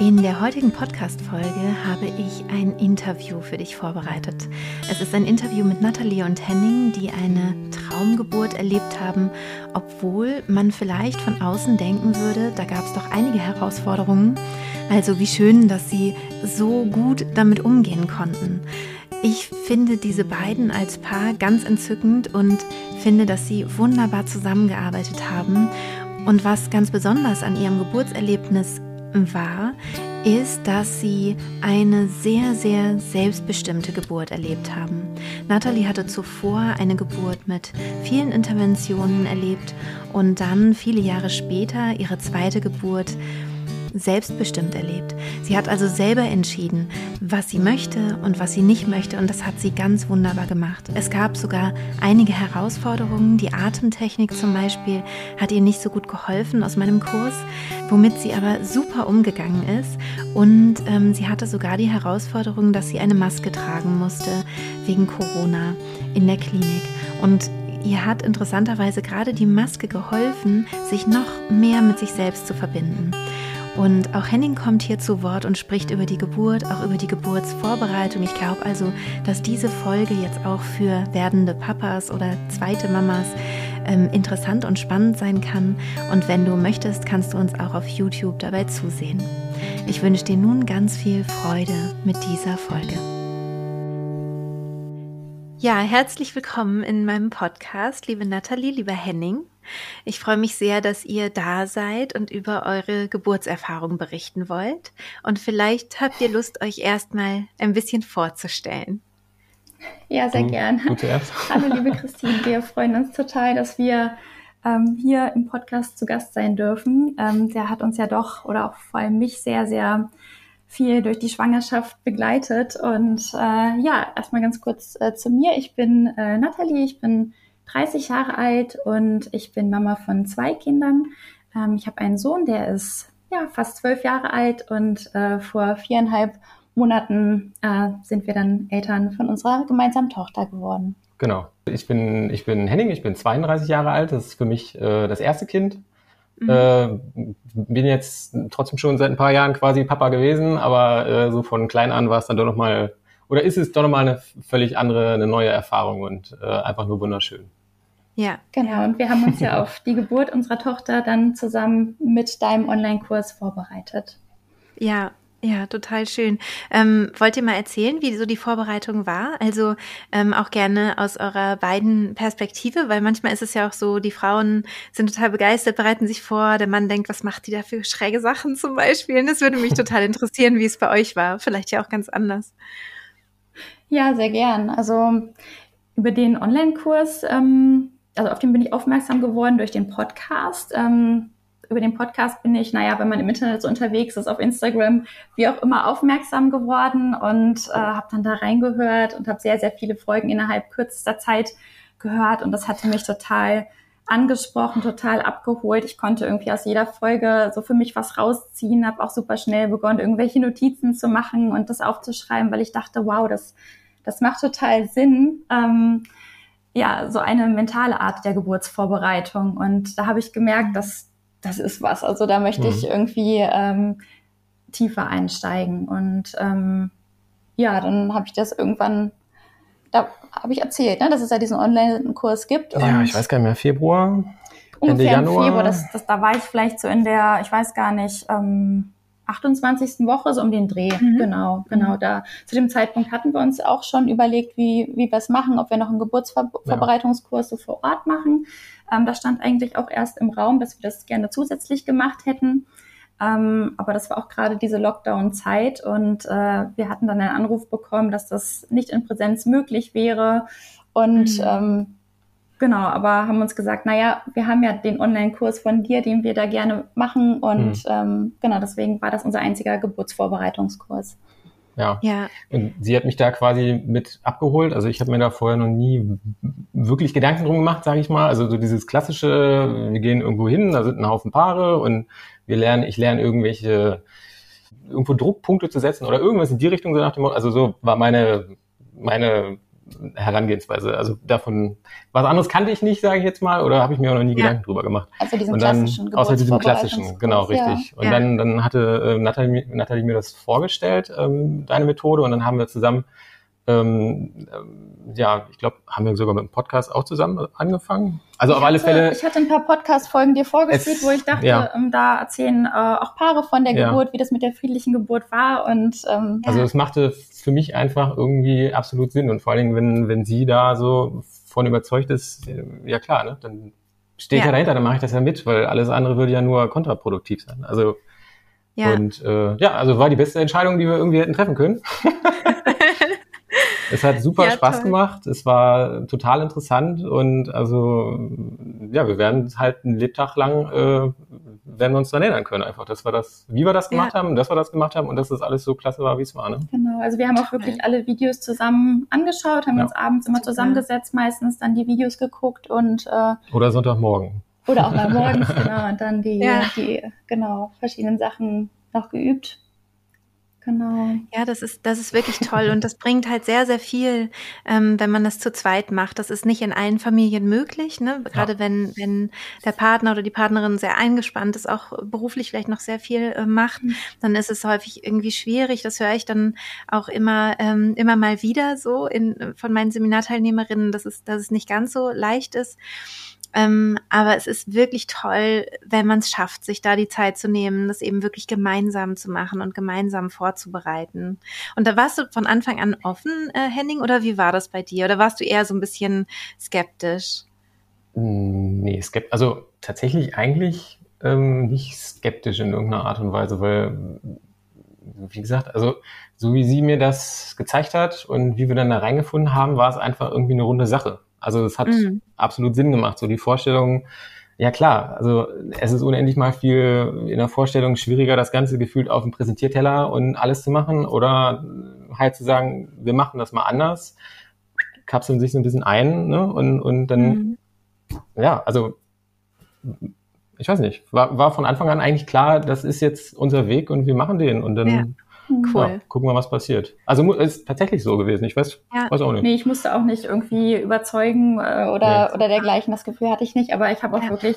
In der heutigen Podcast-Folge habe ich ein Interview für dich vorbereitet. Es ist ein Interview mit Nathalie und Henning, die eine Traumgeburt erlebt haben, obwohl man vielleicht von außen denken würde, da gab es doch einige Herausforderungen. Also wie schön, dass sie so gut damit umgehen konnten. Ich finde diese beiden als Paar ganz entzückend und finde, dass sie wunderbar zusammengearbeitet haben. Und was ganz besonders an ihrem Geburtserlebnis war, ist, dass sie eine sehr, sehr selbstbestimmte Geburt erlebt haben. Natalie hatte zuvor eine Geburt mit vielen Interventionen erlebt und dann viele Jahre später ihre zweite Geburt selbstbestimmt erlebt. Sie hat also selber entschieden, was sie möchte und was sie nicht möchte und das hat sie ganz wunderbar gemacht. Es gab sogar einige Herausforderungen. Die Atemtechnik zum Beispiel hat ihr nicht so gut geholfen aus meinem Kurs, womit sie aber super umgegangen ist und ähm, sie hatte sogar die Herausforderung, dass sie eine Maske tragen musste wegen Corona in der Klinik und Ihr hat interessanterweise gerade die Maske geholfen, sich noch mehr mit sich selbst zu verbinden. Und auch Henning kommt hier zu Wort und spricht über die Geburt, auch über die Geburtsvorbereitung. Ich glaube also, dass diese Folge jetzt auch für werdende Papas oder zweite Mamas ähm, interessant und spannend sein kann. Und wenn du möchtest, kannst du uns auch auf YouTube dabei zusehen. Ich wünsche dir nun ganz viel Freude mit dieser Folge. Ja, herzlich willkommen in meinem Podcast, liebe Nathalie, lieber Henning. Ich freue mich sehr, dass ihr da seid und über eure Geburtserfahrung berichten wollt. Und vielleicht habt ihr Lust, euch erstmal ein bisschen vorzustellen. Ja, sehr gern. Hallo, liebe Christine. Wir freuen uns total, dass wir ähm, hier im Podcast zu Gast sein dürfen. Ähm, der hat uns ja doch oder auch vor allem mich sehr, sehr viel durch die Schwangerschaft begleitet. Und äh, ja, erstmal ganz kurz äh, zu mir. Ich bin äh, Nathalie, ich bin 30 Jahre alt und ich bin Mama von zwei Kindern. Ähm, ich habe einen Sohn, der ist ja fast zwölf Jahre alt und äh, vor viereinhalb Monaten äh, sind wir dann Eltern von unserer gemeinsamen Tochter geworden. Genau. Ich bin, ich bin Henning, ich bin 32 Jahre alt. Das ist für mich äh, das erste Kind. Mhm. Äh, bin jetzt trotzdem schon seit ein paar Jahren quasi Papa gewesen, aber äh, so von klein an war es dann doch nochmal, oder ist es doch nochmal eine völlig andere, eine neue Erfahrung und äh, einfach nur wunderschön. Ja. Genau. Und wir haben uns ja auf die Geburt unserer Tochter dann zusammen mit deinem Online-Kurs vorbereitet. Ja, ja, total schön. Ähm, wollt ihr mal erzählen, wie so die Vorbereitung war? Also ähm, auch gerne aus eurer beiden Perspektive, weil manchmal ist es ja auch so, die Frauen sind total begeistert, bereiten sich vor, der Mann denkt, was macht die da für schräge Sachen zum Beispiel? Und das würde mich total interessieren, wie es bei euch war. Vielleicht ja auch ganz anders. Ja, sehr gern. Also über den Online-Kurs ähm, also auf den bin ich aufmerksam geworden durch den Podcast. Ähm, über den Podcast bin ich, naja, wenn man im Internet so unterwegs ist, auf Instagram, wie auch immer, aufmerksam geworden und äh, habe dann da reingehört und habe sehr, sehr viele Folgen innerhalb kürzester Zeit gehört und das hatte mich total angesprochen, total abgeholt. Ich konnte irgendwie aus jeder Folge so für mich was rausziehen, habe auch super schnell begonnen, irgendwelche Notizen zu machen und das aufzuschreiben, weil ich dachte, wow, das, das macht total Sinn. Ähm, ja, so eine mentale Art der Geburtsvorbereitung. Und da habe ich gemerkt, dass das ist was. Also da möchte mhm. ich irgendwie ähm, tiefer einsteigen. Und ähm, ja, dann habe ich das irgendwann, da habe ich erzählt, ne, dass es ja diesen Online-Kurs gibt. Ja, ich weiß gar nicht mehr, Februar. Ende Januar. Februar, das, das, da war ich vielleicht so in der, ich weiß gar nicht, ähm, 28. Woche, so um den Dreh. Mhm. Genau, genau. Mhm. Da zu dem Zeitpunkt hatten wir uns auch schon überlegt, wie, wie wir es machen, ob wir noch einen Geburtsvorbereitungskurs ja. so vor Ort machen. Ähm, da stand eigentlich auch erst im Raum, dass wir das gerne zusätzlich gemacht hätten. Ähm, aber das war auch gerade diese Lockdown-Zeit und äh, wir hatten dann einen Anruf bekommen, dass das nicht in Präsenz möglich wäre. Und mhm. ähm, Genau, aber haben uns gesagt, naja, wir haben ja den Online-Kurs von dir, den wir da gerne machen und mhm. ähm, genau, deswegen war das unser einziger Geburtsvorbereitungskurs. ja. ja. Und sie hat mich da quasi mit abgeholt. Also ich habe mir da vorher noch nie wirklich Gedanken drum gemacht, sage ich mal. Also so dieses klassische, wir gehen irgendwo hin, da sind ein Haufen Paare und wir lernen, ich lerne irgendwelche irgendwo Druckpunkte zu setzen oder irgendwas in die Richtung so nach dem Motto. Also so war meine meine Herangehensweise. Also davon, was anderes kannte ich nicht, sage ich jetzt mal, oder habe ich mir auch noch nie ja. Gedanken drüber gemacht. Also diesen und dann, klassischen Außer diesem klassischen, genau, richtig. Ja. Und ja. dann, dann hatte äh, Nathalie, Nathalie mir das vorgestellt, ähm, deine Methode, und dann haben wir zusammen ähm, ja, ich glaube, haben wir sogar mit dem Podcast auch zusammen angefangen. Also ich auf alle Fälle. Ich hatte ein paar Podcast-Folgen dir vorgespielt, wo ich dachte, ja. ähm, da erzählen äh, auch Paare von der Geburt, ja. wie das mit der friedlichen Geburt war. Und ähm, also es machte für mich einfach irgendwie absolut Sinn. Und vor allen Dingen, wenn, wenn sie da so von überzeugt ist, ja klar, ne, dann stehe ich ja. ja dahinter, dann mache ich das ja mit, weil alles andere würde ja nur kontraproduktiv sein. Also ja. und äh, ja, also war die beste Entscheidung, die wir irgendwie hätten treffen können. Es hat super ja, Spaß toll. gemacht. Es war total interessant und also ja, wir werden halt einen Lebtag lang äh, werden wir uns daran erinnern können, einfach, dass wir das, wie wir das gemacht ja. haben, dass wir das gemacht haben und dass das alles so klasse war, wie es war. Ne? Genau, also wir haben auch wirklich alle Videos zusammen angeschaut, haben ja. uns abends immer zusammengesetzt, meistens dann die Videos geguckt und äh, oder Sonntagmorgen. Oder auch mal morgens, genau, und dann die, ja. die genau verschiedenen Sachen noch geübt. Genau. Ja, das ist, das ist wirklich toll und das bringt halt sehr, sehr viel, ähm, wenn man das zu zweit macht. Das ist nicht in allen Familien möglich, ne? Gerade ja. wenn, wenn der Partner oder die Partnerin sehr eingespannt ist, auch beruflich vielleicht noch sehr viel äh, macht, mhm. dann ist es häufig irgendwie schwierig. Das höre ich dann auch immer, ähm, immer mal wieder so in, von meinen Seminarteilnehmerinnen, dass es, dass es nicht ganz so leicht ist. Ähm, aber es ist wirklich toll, wenn man es schafft, sich da die Zeit zu nehmen, das eben wirklich gemeinsam zu machen und gemeinsam vorzubereiten. Und da warst du von Anfang an offen, äh, Henning, oder wie war das bei dir? Oder warst du eher so ein bisschen skeptisch? Hm, nee, skeptisch. Also tatsächlich eigentlich ähm, nicht skeptisch in irgendeiner Art und Weise, weil, wie gesagt, also so wie sie mir das gezeigt hat und wie wir dann da reingefunden haben, war es einfach irgendwie eine runde Sache. Also es hat mhm. absolut Sinn gemacht. So die Vorstellung, ja klar, also es ist unendlich mal viel in der Vorstellung schwieriger, das Ganze gefühlt auf dem Präsentierteller und alles zu machen oder halt zu sagen, wir machen das mal anders, kapseln sich so ein bisschen ein ne? und, und dann, mhm. ja, also ich weiß nicht, war, war von Anfang an eigentlich klar, das ist jetzt unser Weg und wir machen den und dann ja. Cool. Ja, gucken wir, was passiert. Also ist tatsächlich so gewesen. Ich weiß, ja. weiß auch nicht. Nee, ich musste auch nicht irgendwie überzeugen äh, oder, nee. oder dergleichen. Das Gefühl hatte ich nicht. Aber ich habe auch ja. wirklich,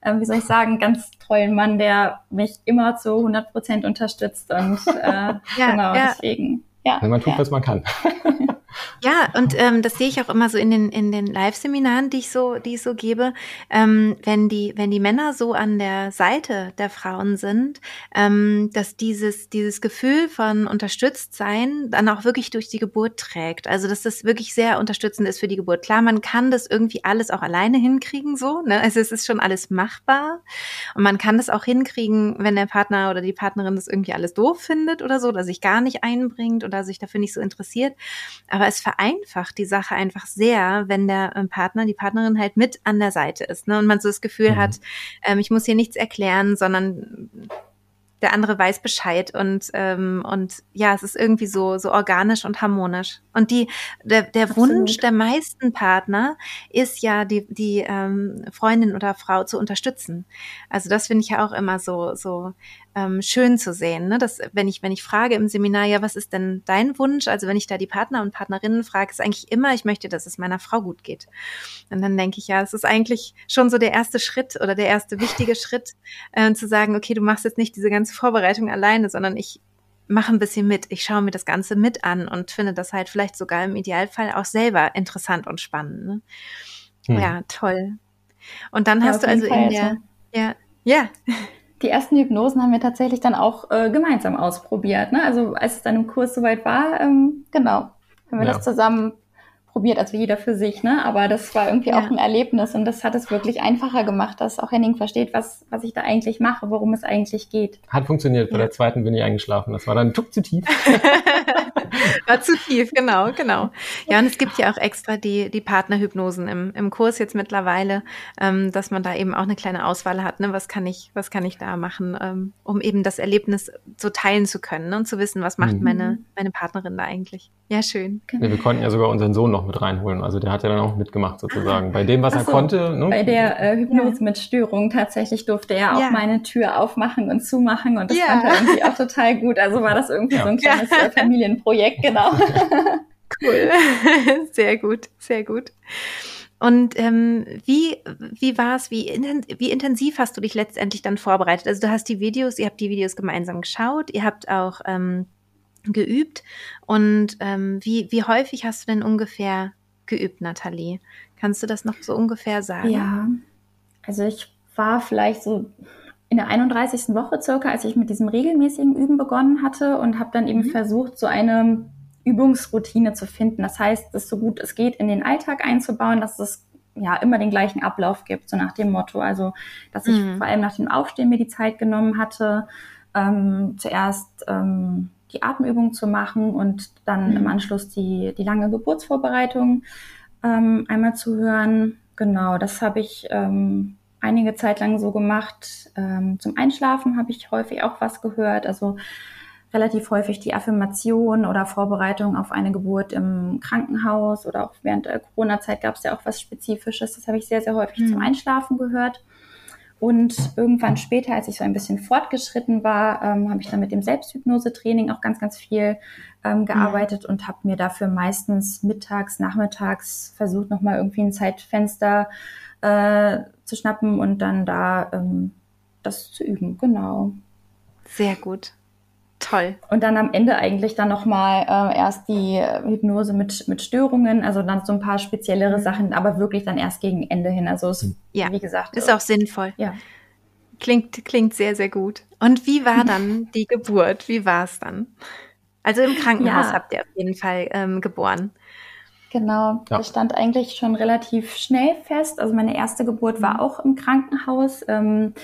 äh, wie soll ich sagen, ganz tollen Mann, der mich immer zu 100 Prozent unterstützt. Und äh, ja, genau, deswegen. Ja, Wenn man tut, was man kann. Ja, und ähm, das sehe ich auch immer so in den in den Live-Seminaren, die ich so die ich so gebe, ähm, wenn die wenn die Männer so an der Seite der Frauen sind, ähm, dass dieses dieses Gefühl von unterstützt sein dann auch wirklich durch die Geburt trägt. Also dass das wirklich sehr unterstützend ist für die Geburt. Klar, man kann das irgendwie alles auch alleine hinkriegen so, ne? Also es ist schon alles machbar und man kann das auch hinkriegen, wenn der Partner oder die Partnerin das irgendwie alles doof findet oder so, oder sich gar nicht einbringt oder sich dafür nicht so interessiert. Aber es vereinfacht die Sache einfach sehr, wenn der ähm, Partner, die Partnerin halt mit an der Seite ist. Ne? Und man so das Gefühl mhm. hat, ähm, ich muss hier nichts erklären, sondern der andere weiß Bescheid und ähm, und ja, es ist irgendwie so so organisch und harmonisch. Und die der, der Wunsch der meisten Partner ist ja die die ähm, Freundin oder Frau zu unterstützen. Also das finde ich ja auch immer so so ähm, schön zu sehen, ne? dass wenn ich wenn ich frage im Seminar, ja, was ist denn dein Wunsch? Also wenn ich da die Partner und Partnerinnen frage, ist eigentlich immer, ich möchte, dass es meiner Frau gut geht. Und dann denke ich, ja, es ist eigentlich schon so der erste Schritt oder der erste wichtige Schritt, äh, zu sagen, okay, du machst jetzt nicht diese ganze Vorbereitung alleine, sondern ich mache ein bisschen mit. Ich schaue mir das Ganze mit an und finde das halt vielleicht sogar im Idealfall auch selber interessant und spannend. Ne? Hm. Ja, toll. Und dann ja, hast du also Fall in der, also. ja, ja die ersten Hypnosen haben wir tatsächlich dann auch äh, gemeinsam ausprobiert. Ne? Also als es dann im Kurs soweit war, ähm, genau, haben wir ja. das zusammen probiert, also jeder für sich, ne? Aber das war irgendwie ja. auch ein Erlebnis und das hat es wirklich einfacher gemacht, dass auch Henning versteht, was, was ich da eigentlich mache, worum es eigentlich geht. Hat funktioniert. Bei ja. der zweiten bin ich eingeschlafen. Das war dann tuck zu tief. War zu tief, genau, genau. Ja, und es gibt ja auch extra die, die Partnerhypnosen im, im Kurs jetzt mittlerweile, ähm, dass man da eben auch eine kleine Auswahl hat, ne? was kann ich, was kann ich da machen, ähm, um eben das Erlebnis so teilen zu können ne? und zu wissen, was macht mhm. meine, meine Partnerin da eigentlich. Ja, schön. Ja, wir konnten ja sogar unseren Sohn noch mit reinholen. Also der hat ja dann auch mitgemacht sozusagen. Ah, bei dem, was er konnte. Ne? Bei der äh, Hypnose ja. mit Störung tatsächlich durfte er auch ja. meine Tür aufmachen und zumachen und das fand er irgendwie auch total gut. Also war das irgendwie so ein kleines äh, Familienprojekt, genau. cool. Sehr gut, sehr gut. Und ähm, wie, wie war es, wie, wie intensiv hast du dich letztendlich dann vorbereitet? Also du hast die Videos, ihr habt die Videos gemeinsam geschaut, ihr habt auch ähm, geübt. Und ähm, wie, wie häufig hast du denn ungefähr geübt, Nathalie? Kannst du das noch so ungefähr sagen? Ja, also ich war vielleicht so in der 31. Woche circa, als ich mit diesem regelmäßigen Üben begonnen hatte und habe dann eben mhm. versucht, so eine Übungsroutine zu finden. Das heißt, es so gut es geht in den Alltag einzubauen, dass es ja immer den gleichen Ablauf gibt, so nach dem Motto. Also, dass ich mhm. vor allem nach dem Aufstehen mir die Zeit genommen hatte, ähm, zuerst ähm, die Atemübung zu machen und dann mhm. im Anschluss die, die lange Geburtsvorbereitung ähm, einmal zu hören. Genau, das habe ich ähm, einige Zeit lang so gemacht. Ähm, zum Einschlafen habe ich häufig auch was gehört, also relativ häufig die Affirmation oder Vorbereitung auf eine Geburt im Krankenhaus oder auch während der Corona-Zeit gab es ja auch was Spezifisches. Das habe ich sehr, sehr häufig mhm. zum Einschlafen gehört. Und irgendwann später, als ich so ein bisschen fortgeschritten war, ähm, habe ich dann mit dem Selbsthypnose-Training auch ganz, ganz viel ähm, gearbeitet mhm. und habe mir dafür meistens mittags, nachmittags versucht, nochmal irgendwie ein Zeitfenster äh, zu schnappen und dann da ähm, das zu üben. Genau. Sehr gut. Toll. Und dann am Ende eigentlich dann nochmal äh, erst die Hypnose mit, mit Störungen, also dann so ein paar speziellere mhm. Sachen, aber wirklich dann erst gegen Ende hin. Also es, ja, wie gesagt. Ist auch sinnvoll. Ja. Klingt, klingt sehr, sehr gut. Und wie war dann die Geburt? Wie war es dann? Also im Krankenhaus ja. habt ihr auf jeden Fall ähm, geboren. Genau, ja. das stand eigentlich schon relativ schnell fest. Also meine erste Geburt war mhm. auch im Krankenhaus. Ähm,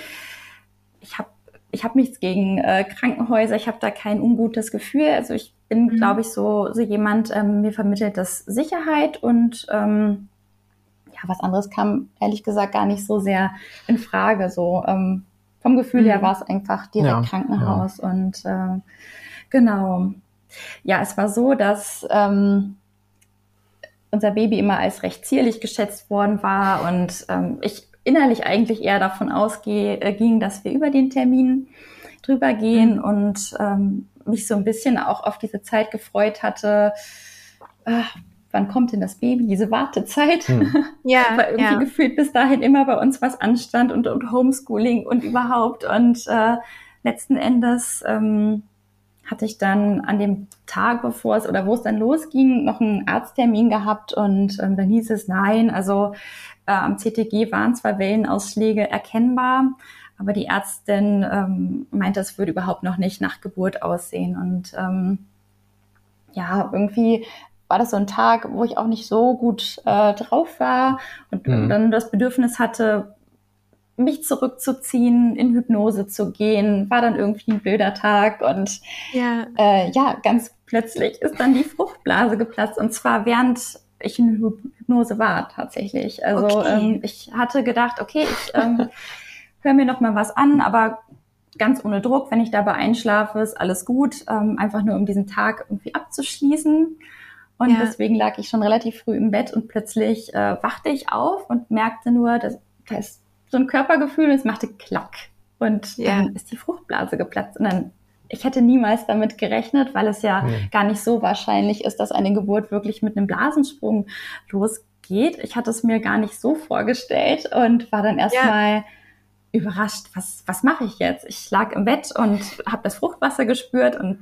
ich habe ich habe nichts gegen äh, Krankenhäuser, ich habe da kein ungutes Gefühl. Also ich bin, mhm. glaube ich, so, so jemand, ähm, mir vermittelt das Sicherheit und ähm, ja, was anderes kam ehrlich gesagt gar nicht so sehr in Frage. So ähm, vom Gefühl mhm. her war es einfach direkt ja, Krankenhaus ja. und äh, genau. Ja, es war so, dass ähm, unser Baby immer als recht zierlich geschätzt worden war und ähm, ich innerlich eigentlich eher davon ausging, äh, dass wir über den Termin drüber gehen mhm. und ähm, mich so ein bisschen auch auf diese Zeit gefreut hatte. Ach, wann kommt denn das Baby? Diese Wartezeit. Mhm. Ja. Weil irgendwie ja. gefühlt bis dahin immer bei uns was anstand und, und Homeschooling und überhaupt. Und äh, letzten Endes ähm, hatte ich dann an dem Tag, bevor es oder wo es dann losging, noch einen Arzttermin gehabt und ähm, dann hieß es nein. Also äh, am CTG waren zwar Wellenausschläge erkennbar, aber die Ärztin ähm, meinte, es würde überhaupt noch nicht nach Geburt aussehen. Und ähm, ja, irgendwie war das so ein Tag, wo ich auch nicht so gut äh, drauf war und, mhm. dann das Bedürfnis hatte, mich zurückzuziehen, in Hypnose zu gehen, war dann irgendwie ein blöder Tag und ja, äh, ja ganz plötzlich ist dann die Fruchtblase geplatzt und zwar während ich in Hypnose war tatsächlich. Also okay. ähm, ich hatte gedacht, okay, ich ähm, höre mir noch mal was an, aber ganz ohne Druck, wenn ich dabei einschlafe, ist alles gut, ähm, einfach nur um diesen Tag irgendwie abzuschließen. Und ja. deswegen lag ich schon relativ früh im Bett und plötzlich äh, wachte ich auf und merkte nur, dass da ist so ein Körpergefühl und es machte Klack. Und ja. dann ist die Fruchtblase geplatzt. Und dann ich hätte niemals damit gerechnet, weil es ja nee. gar nicht so wahrscheinlich ist, dass eine Geburt wirklich mit einem Blasensprung losgeht. Ich hatte es mir gar nicht so vorgestellt und war dann erstmal ja. überrascht, was, was mache ich jetzt? Ich lag im Bett und habe das Fruchtwasser gespürt und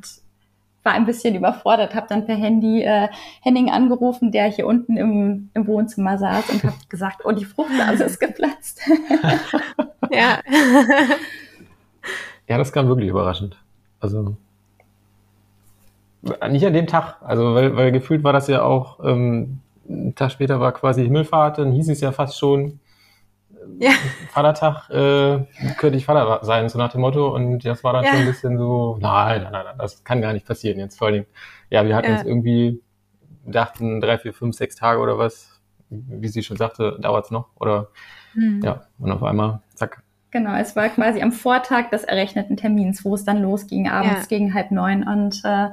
war ein bisschen überfordert, habe dann per Handy äh, Henning angerufen, der hier unten im, im Wohnzimmer saß und habe gesagt, oh, die Fruchtblase ist geplatzt. ja. ja, das kam wirklich überraschend. Also nicht an dem Tag, also weil, weil gefühlt war das ja auch, ähm, ein Tag später war quasi Himmelfahrt, dann hieß es ja fast schon, ja. Vatertag äh, könnte ich Vater sein, so nach dem Motto. Und das war dann ja. schon ein bisschen so, nein, nein, nein, nein, das kann gar nicht passieren jetzt. Vor allem, ja, wir hatten ja. uns irgendwie dachten drei, vier, fünf, sechs Tage oder was, wie sie schon sagte, dauert's noch. Oder mhm. ja, und auf einmal, Genau, es war quasi am Vortag des errechneten Termins, wo es dann losging, abends ja. gegen halb neun. Und äh,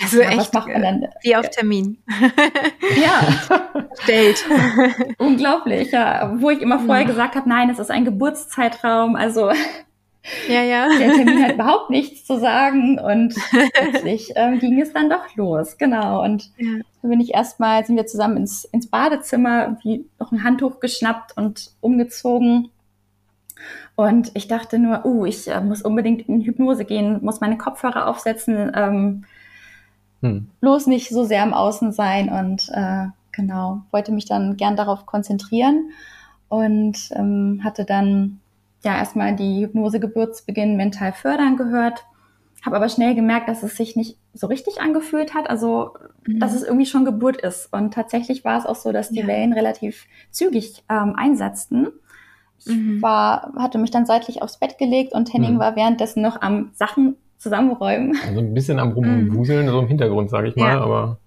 also ja, echt, was dann? Wie auf Termin. ja, stellt. Unglaublich, ja. Wo ich immer vorher ja. gesagt habe, nein, es ist ein Geburtszeitraum. Also ja, ja. der Termin hat überhaupt nichts zu sagen. Und plötzlich ähm, ging es dann doch los. Genau. Und ja. dann bin ich erstmal, sind wir zusammen ins, ins Badezimmer, wie noch ein Handtuch geschnappt und umgezogen und ich dachte nur, uh, ich äh, muss unbedingt in Hypnose gehen, muss meine Kopfhörer aufsetzen, ähm, hm. bloß nicht so sehr im Außen sein und äh, genau, wollte mich dann gern darauf konzentrieren und ähm, hatte dann ja erstmal die Hypnose Geburtsbeginn mental fördern gehört, habe aber schnell gemerkt, dass es sich nicht so richtig angefühlt hat, also mhm. dass es irgendwie schon Geburt ist. Und tatsächlich war es auch so, dass die ja. Wellen relativ zügig ähm, einsetzten. Ich mhm. war, hatte mich dann seitlich aufs Bett gelegt und Henning mhm. war währenddessen noch am Sachen zusammenräumen. Also ein bisschen am Rumwuseln, mhm. so im Hintergrund, sage ich mal, ja. aber.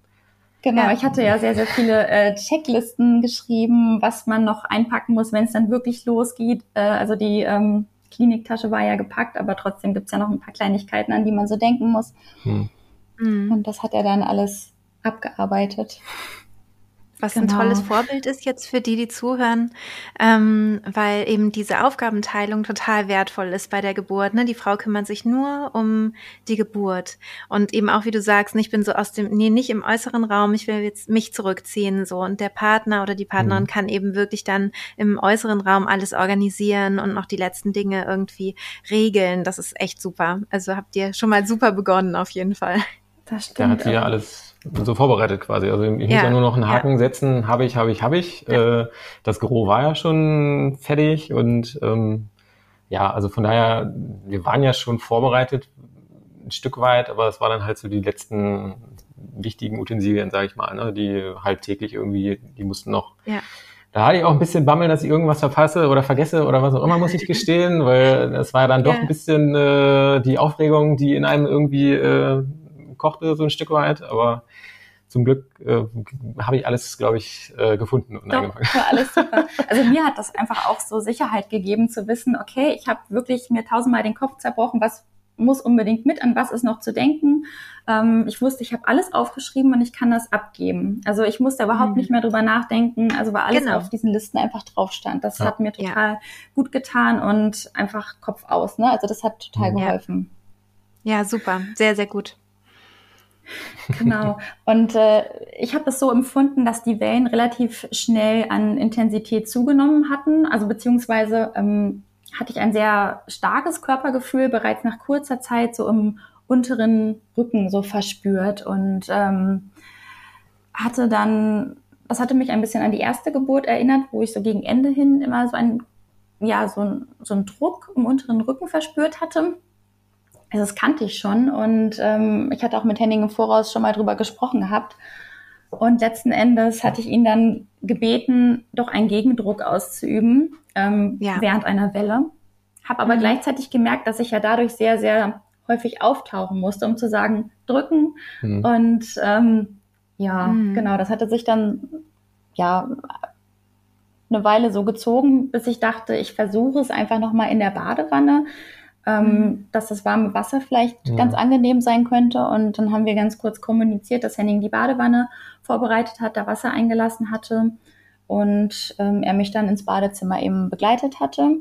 Genau, ja. ich hatte ja sehr, sehr viele äh, Checklisten geschrieben, was man noch einpacken muss, wenn es dann wirklich losgeht. Äh, also die ähm, Kliniktasche war ja gepackt, aber trotzdem gibt's ja noch ein paar Kleinigkeiten, an die man so denken muss. Hm. Und das hat er dann alles abgearbeitet. Was genau. ein tolles Vorbild ist jetzt für die, die zuhören, ähm, weil eben diese Aufgabenteilung total wertvoll ist bei der Geburt. Ne? Die Frau kümmert sich nur um die Geburt und eben auch, wie du sagst, ich bin so aus dem, nee, nicht im äußeren Raum, ich will jetzt mich zurückziehen so und der Partner oder die Partnerin mhm. kann eben wirklich dann im äußeren Raum alles organisieren und noch die letzten Dinge irgendwie regeln. Das ist echt super. Also habt ihr schon mal super begonnen auf jeden Fall. Das stimmt. Da hat sie ja alles so vorbereitet quasi. Also ich muss ja, nur noch einen Haken ja. setzen, habe ich, habe ich, habe ich. Ja. Äh, das Gros war ja schon fertig und ähm, ja, also von daher, wir waren ja schon vorbereitet ein Stück weit, aber es war dann halt so die letzten wichtigen Utensilien, sage ich mal, ne, die halt täglich irgendwie, die mussten noch. Ja. Da hatte ich auch ein bisschen Bammel, dass ich irgendwas verpasse oder vergesse oder was auch immer, muss ich gestehen, weil es war ja dann doch ein bisschen äh, die Aufregung, die in einem irgendwie äh, kochte so ein Stück weit, aber zum Glück äh, habe ich alles, glaube ich, äh, gefunden und Doch, angefangen. alles super. Also mir hat das einfach auch so Sicherheit gegeben zu wissen, okay, ich habe wirklich mir tausendmal den Kopf zerbrochen, was muss unbedingt mit, an was ist noch zu denken. Ähm, ich wusste, ich habe alles aufgeschrieben und ich kann das abgeben. Also ich musste überhaupt mhm. nicht mehr drüber nachdenken, also weil alles genau. auf diesen Listen einfach drauf stand. Das ja. hat mir total ja. gut getan und einfach Kopf aus. Ne? Also das hat total mhm. geholfen. Ja, super. Sehr, sehr gut. Genau. Und äh, ich habe es so empfunden, dass die Wellen relativ schnell an Intensität zugenommen hatten. Also beziehungsweise ähm, hatte ich ein sehr starkes Körpergefühl bereits nach kurzer Zeit so im unteren Rücken so verspürt und ähm, hatte dann, das hatte mich ein bisschen an die erste Geburt erinnert, wo ich so gegen Ende hin immer so ein, ja, so ein, so ein Druck im unteren Rücken verspürt hatte. Also das kannte ich schon und ähm, ich hatte auch mit Henning im Voraus schon mal drüber gesprochen gehabt. Und letzten Endes hatte ich ihn dann gebeten, doch einen Gegendruck auszuüben ähm, ja. während einer Welle. Habe aber mhm. gleichzeitig gemerkt, dass ich ja dadurch sehr, sehr häufig auftauchen musste, um zu sagen, drücken. Mhm. Und ähm, ja, mhm. genau, das hatte sich dann ja eine Weile so gezogen, bis ich dachte, ich versuche es einfach nochmal in der Badewanne ähm, mhm. dass das warme Wasser vielleicht ja. ganz angenehm sein könnte. Und dann haben wir ganz kurz kommuniziert, dass Henning die Badewanne vorbereitet hat, da Wasser eingelassen hatte und ähm, er mich dann ins Badezimmer eben begleitet hatte,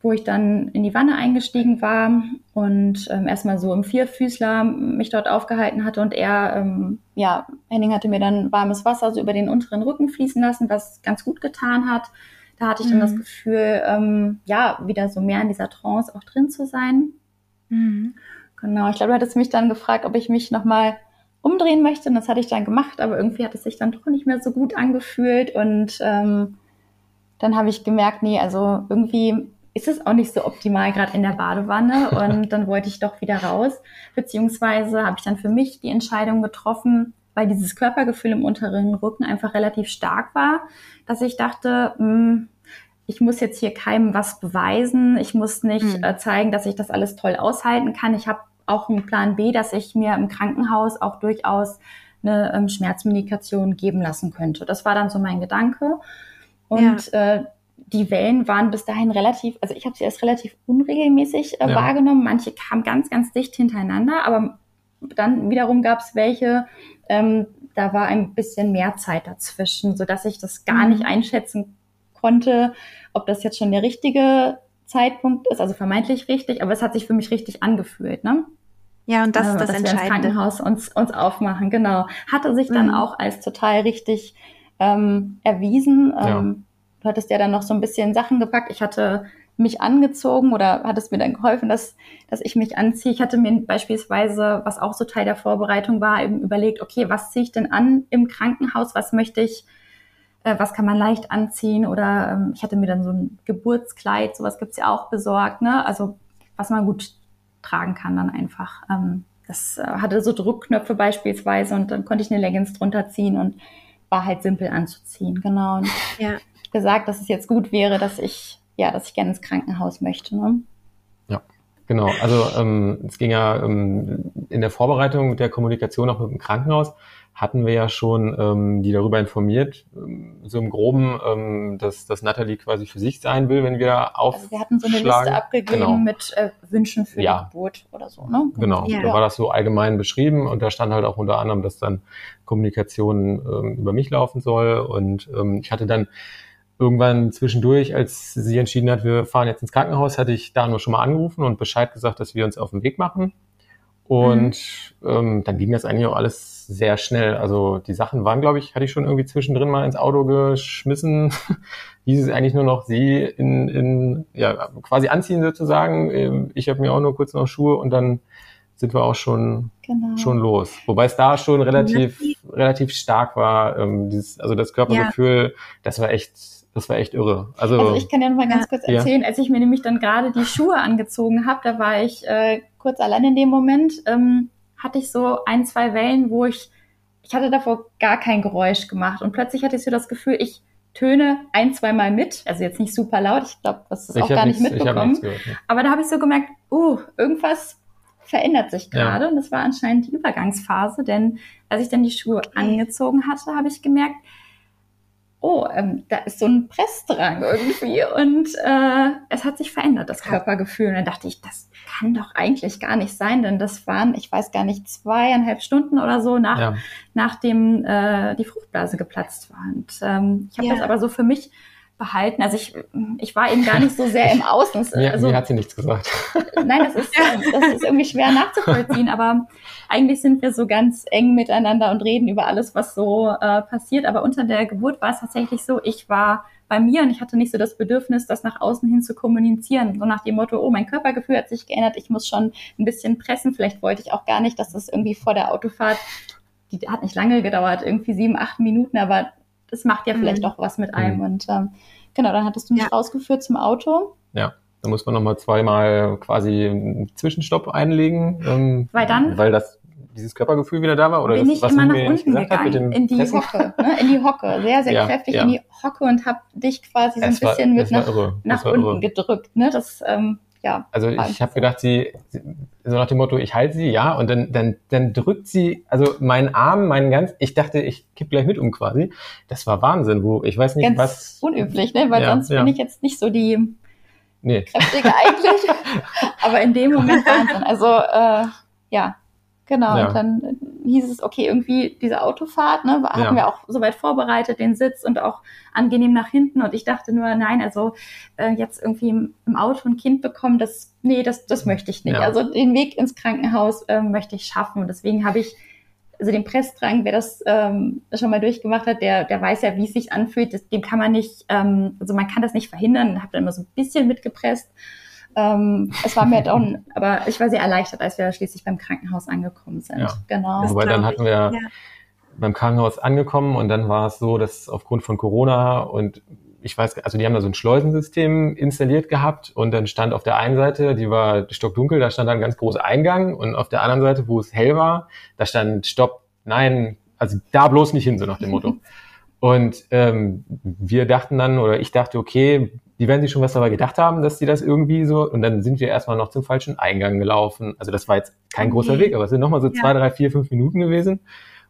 wo ich dann in die Wanne eingestiegen war und ähm, erstmal so im Vierfüßler mich dort aufgehalten hatte und er, ähm, ja, Henning hatte mir dann warmes Wasser so über den unteren Rücken fließen lassen, was ganz gut getan hat. Da hatte ich dann das mhm. Gefühl, ähm, ja, wieder so mehr in dieser Trance auch drin zu sein. Mhm. Genau, ich glaube, du hattest mich dann gefragt, ob ich mich nochmal umdrehen möchte. Und das hatte ich dann gemacht, aber irgendwie hat es sich dann doch nicht mehr so gut angefühlt. Und ähm, dann habe ich gemerkt, nee, also irgendwie ist es auch nicht so optimal gerade in der Badewanne. Und dann wollte ich doch wieder raus. Beziehungsweise habe ich dann für mich die Entscheidung getroffen, weil dieses Körpergefühl im unteren Rücken einfach relativ stark war, dass ich dachte, mh, hm, ich muss jetzt hier keinem was beweisen, ich muss nicht Mhm. äh, zeigen, dass ich das alles toll aushalten kann. Ich habe auch einen Plan B, dass ich mir im Krankenhaus auch durchaus eine ähm, Schmerzmedikation geben lassen könnte. Das war dann so mein Gedanke. Und äh, die Wellen waren bis dahin relativ, also ich habe sie erst relativ unregelmäßig äh, Ja. wahrgenommen. Manche kamen ganz, ganz dicht hintereinander, aber dann wiederum gab es welche, ähm, da war ein bisschen mehr Zeit dazwischen, so dass ich das gar Mhm. nicht einschätzen konnte, ob das jetzt schon der richtige Zeitpunkt ist, also vermeintlich richtig, aber es hat sich für mich richtig angefühlt, ne? Ja, und das Äh, ist das dass wir ins Entscheidende. Krankenhaus uns, uns aufmachen, genau. Hatte sich dann Mhm. auch als total richtig ähm, erwiesen. Ja. Ähm, du hattest ja dann noch so ein bisschen Sachen gepackt. Ich hatte mich angezogen oder hat es mir dann geholfen, dass, dass ich mich anziehe. Ich hatte mir beispielsweise, was auch so Teil der Vorbereitung war, eben überlegt, okay, was ziehe ich denn an im Krankenhaus? Was möchte ich, äh, was kann man leicht anziehen? Oder ähm, ich hatte mir dann so ein Geburtskleid, sowas gibt's ja auch besorgt, ne? Also was man gut tragen kann dann einfach. Ähm, das äh, hatte so Druckknöpfe beispielsweise und dann konnte ich eine Leggings drunter ziehen und war halt simpel anzuziehen, genau. Und Ja. gesagt, dass es jetzt gut wäre, dass ich, ja, dass ich gerne ins Krankenhaus möchte. Ne? Genau, also ähm, es ging ja ähm, in der Vorbereitung mit der Kommunikation auch mit dem Krankenhaus, hatten wir ja schon ähm, die darüber informiert, ähm, so im Groben, ähm, dass, dass Natalie quasi für sich sein will, wenn wir aufschlagen. Also wir hatten so eine Liste abgegeben Genau. mit äh, Wünschen für Ja. die Geburt oder so. Ne? Genau, Ja. da war das so allgemein beschrieben und da stand halt auch unter anderem, dass dann Kommunikation ähm, über mich laufen soll und ähm, ich hatte dann irgendwann zwischendurch, als sie entschieden hat, wir fahren jetzt ins Krankenhaus, hatte ich da nur schon mal angerufen und Bescheid gesagt, dass wir uns auf den Weg machen und ähm, dann ging das eigentlich auch alles sehr schnell. Also die Sachen waren, glaube ich, hatte ich schon irgendwie zwischendrin mal ins Auto geschmissen. Hieß es eigentlich nur noch sie in, in ja, quasi anziehen sozusagen. Ähm, Ich habe mir auch nur kurz noch Schuhe und dann sind wir auch schon Genau. schon los. Wobei es da schon relativ relativ stark war. Ähm, dieses, also das Körpergefühl, das war echt, das war echt irre. Also, Also ich kann ja noch mal ganz Ja. kurz Ja. erzählen, als ich mir nämlich dann gerade die Schuhe angezogen habe, da war ich äh, kurz allein in dem Moment, ähm, hatte ich so ein, zwei Wellen, wo ich, ich hatte davor gar kein Geräusch gemacht und plötzlich hatte ich so das Gefühl, ich töne ein, zwei Mal mit, also jetzt nicht super laut, ich glaube, das ist ich auch gar nicht nichts- ich hab mitbekommen, gehört. ne. aber da habe ich so gemerkt, uh, irgendwas verändert sich Ja. gerade und das war anscheinend die Übergangsphase, denn als ich dann die Schuhe angezogen hatte, habe ich gemerkt, oh, ähm, da ist so ein Pressdrang irgendwie und äh, es hat sich verändert, das Körpergefühl. Und dann dachte ich, das kann doch eigentlich gar nicht sein, denn das waren, ich weiß gar nicht, zweieinhalb Stunden oder so nach, Ja, nachdem äh, die Fruchtblase geplatzt war. Und ähm, ich habe Ja. das aber so für mich behalten. Also ich, ich war eben gar nicht so sehr im Außen. Mir, also, mir hat sie nichts gesagt. Nein, das ist, das ist irgendwie schwer nachzuvollziehen, aber eigentlich sind wir so ganz eng miteinander und reden über alles, was so äh, passiert. Aber unter der Geburt war es tatsächlich so, ich war bei mir und ich hatte nicht so das Bedürfnis, das nach außen hin zu kommunizieren. So nach dem Motto, oh, mein Körpergefühl hat sich geändert, ich muss schon ein bisschen pressen. Vielleicht wollte ich auch gar nicht, dass das irgendwie vor der Autofahrt, die hat nicht lange gedauert, irgendwie sieben, acht Minuten, aber das macht ja vielleicht Mhm. auch was mit einem. Mhm. Und ähm, genau, dann hattest du mich Ja. rausgeführt zum Auto. Da muss man nochmal zweimal quasi einen Zwischenstopp einlegen. Ähm, Weil dann- Weil das dieses Körpergefühl wieder da war? Oder bin das, ich was immer nach mir unten mit gegangen, dem in die Pressen? Hocke, ne? in die Hocke, sehr, sehr Ja, kräftig ja. in die Hocke und habe dich quasi so ein Es war- bisschen mit war nach. Es nach war unten irre. gedrückt. Ne? Das, ähm, ja, Also ich habe gedacht, sie, sie- so nach dem Motto, ich halte sie, ja, und dann, dann, dann drückt sie, also meinen Arm, meinen ganz, ich dachte, ich kipp gleich mit um quasi. Das war Wahnsinn, wo ich weiß nicht, ganz was. unüblich, ne? weil Ja, sonst ja. bin ich jetzt nicht so die Nee, kräftige eigentlich. Aber in dem Moment Wahnsinn. Also äh, ja, genau. Ja. Und dann hieß es, okay, irgendwie diese Autofahrt, ne, hatten Ja. wir auch soweit vorbereitet, den Sitz und auch angenehm nach hinten. Und ich dachte nur, nein, also äh, jetzt irgendwie im, im Auto ein Kind bekommen, das, nee, das, das möchte ich nicht. Ja. Also den Weg ins Krankenhaus ähm, möchte ich schaffen. Und deswegen habe ich also den Pressdrang, wer das ähm, schon mal durchgemacht hat, der, der weiß ja, wie es sich anfühlt. Das, dem kann man nicht, ähm, also man kann das nicht verhindern. Habe dann immer so ein bisschen mitgepresst. Ähm, es war mir dann, aber ich war sehr erleichtert, als wir schließlich beim Krankenhaus angekommen sind. Ja. Genau. Das wobei dann hatten ich. wir Ja. beim Krankenhaus angekommen und dann war es so, dass aufgrund von Corona und ich weiß, also die haben da so ein Schleusensystem installiert gehabt und dann stand auf der einen Seite, die war stockdunkel, da stand dann ein ganz großer Eingang und auf der anderen Seite, wo es hell war, da stand Stopp, nein, also da bloß nicht hin, so nach dem Motto. Und ähm, wir dachten dann, oder ich dachte, okay, die werden sich schon was dabei gedacht haben, dass die das irgendwie so, und dann sind wir erstmal noch zum falschen Eingang gelaufen. Also das war jetzt kein okay. großer Weg, aber es sind nochmal so ja. zwei, drei, vier, fünf Minuten gewesen.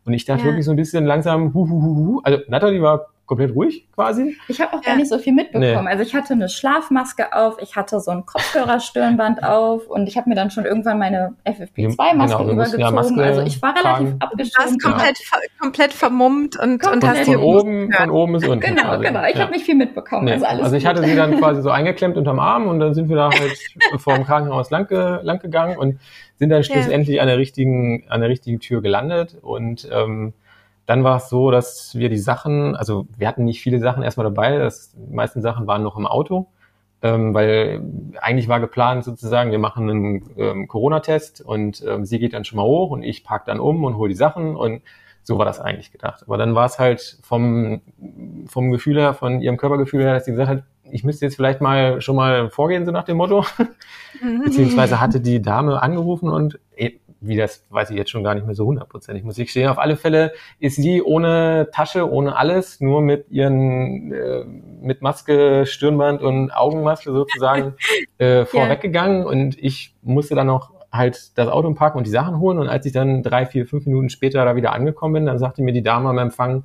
Und ich dachte ja. wirklich so ein bisschen langsam, hu, hu, hu, hu. Also Natalie war komplett ruhig quasi. Ich habe auch ja. gar nicht so viel mitbekommen. Nee. Also ich hatte eine Schlafmaske auf, ich hatte so ein Kopfhörerstirnband auf und ich habe mir dann schon irgendwann meine FFP2-Maske genau, übergezogen. Ja Maske also ich war relativ abgeschlossen. Du warst komplett, ja. komplett vermummt und, komplett und hast von oben, von oben bis unten. Genau, quasi. genau. Ich ja. habe nicht viel mitbekommen. Nee. Also, alles also ich hatte sie dann quasi so eingeklemmt unterm Arm und dann sind wir da halt vor dem Krankenhaus lang, lang gegangen und sind dann schlussendlich an der richtigen, an der richtigen Tür gelandet und ähm, dann war es so, dass wir die Sachen, also wir hatten nicht viele Sachen erstmal dabei, das, die meisten Sachen waren noch im Auto, ähm, weil eigentlich war geplant sozusagen, wir machen einen ähm, Corona-Test und ähm, sie geht dann schon mal hoch und ich park dann um und hole die Sachen und so war das eigentlich gedacht. Aber dann war es halt vom, vom Gefühl her, von ihrem Körpergefühl her, dass sie gesagt hat, ich müsste jetzt vielleicht mal schon mal vorgehen, so nach dem Motto. Mhm. Beziehungsweise hatte die Dame angerufen und wie das weiß ich jetzt schon gar nicht mehr so hundertprozentig, muss ich stehen. Auf alle Fälle ist sie ohne Tasche, ohne alles, nur mit ihren, äh, mit Maske, Stirnband und Augenmaske sozusagen äh, vorweggegangen ja. und ich musste dann noch halt das Auto parken und die Sachen holen und als ich dann drei, vier, fünf Minuten später da wieder angekommen bin, dann sagte mir die Dame am Empfang,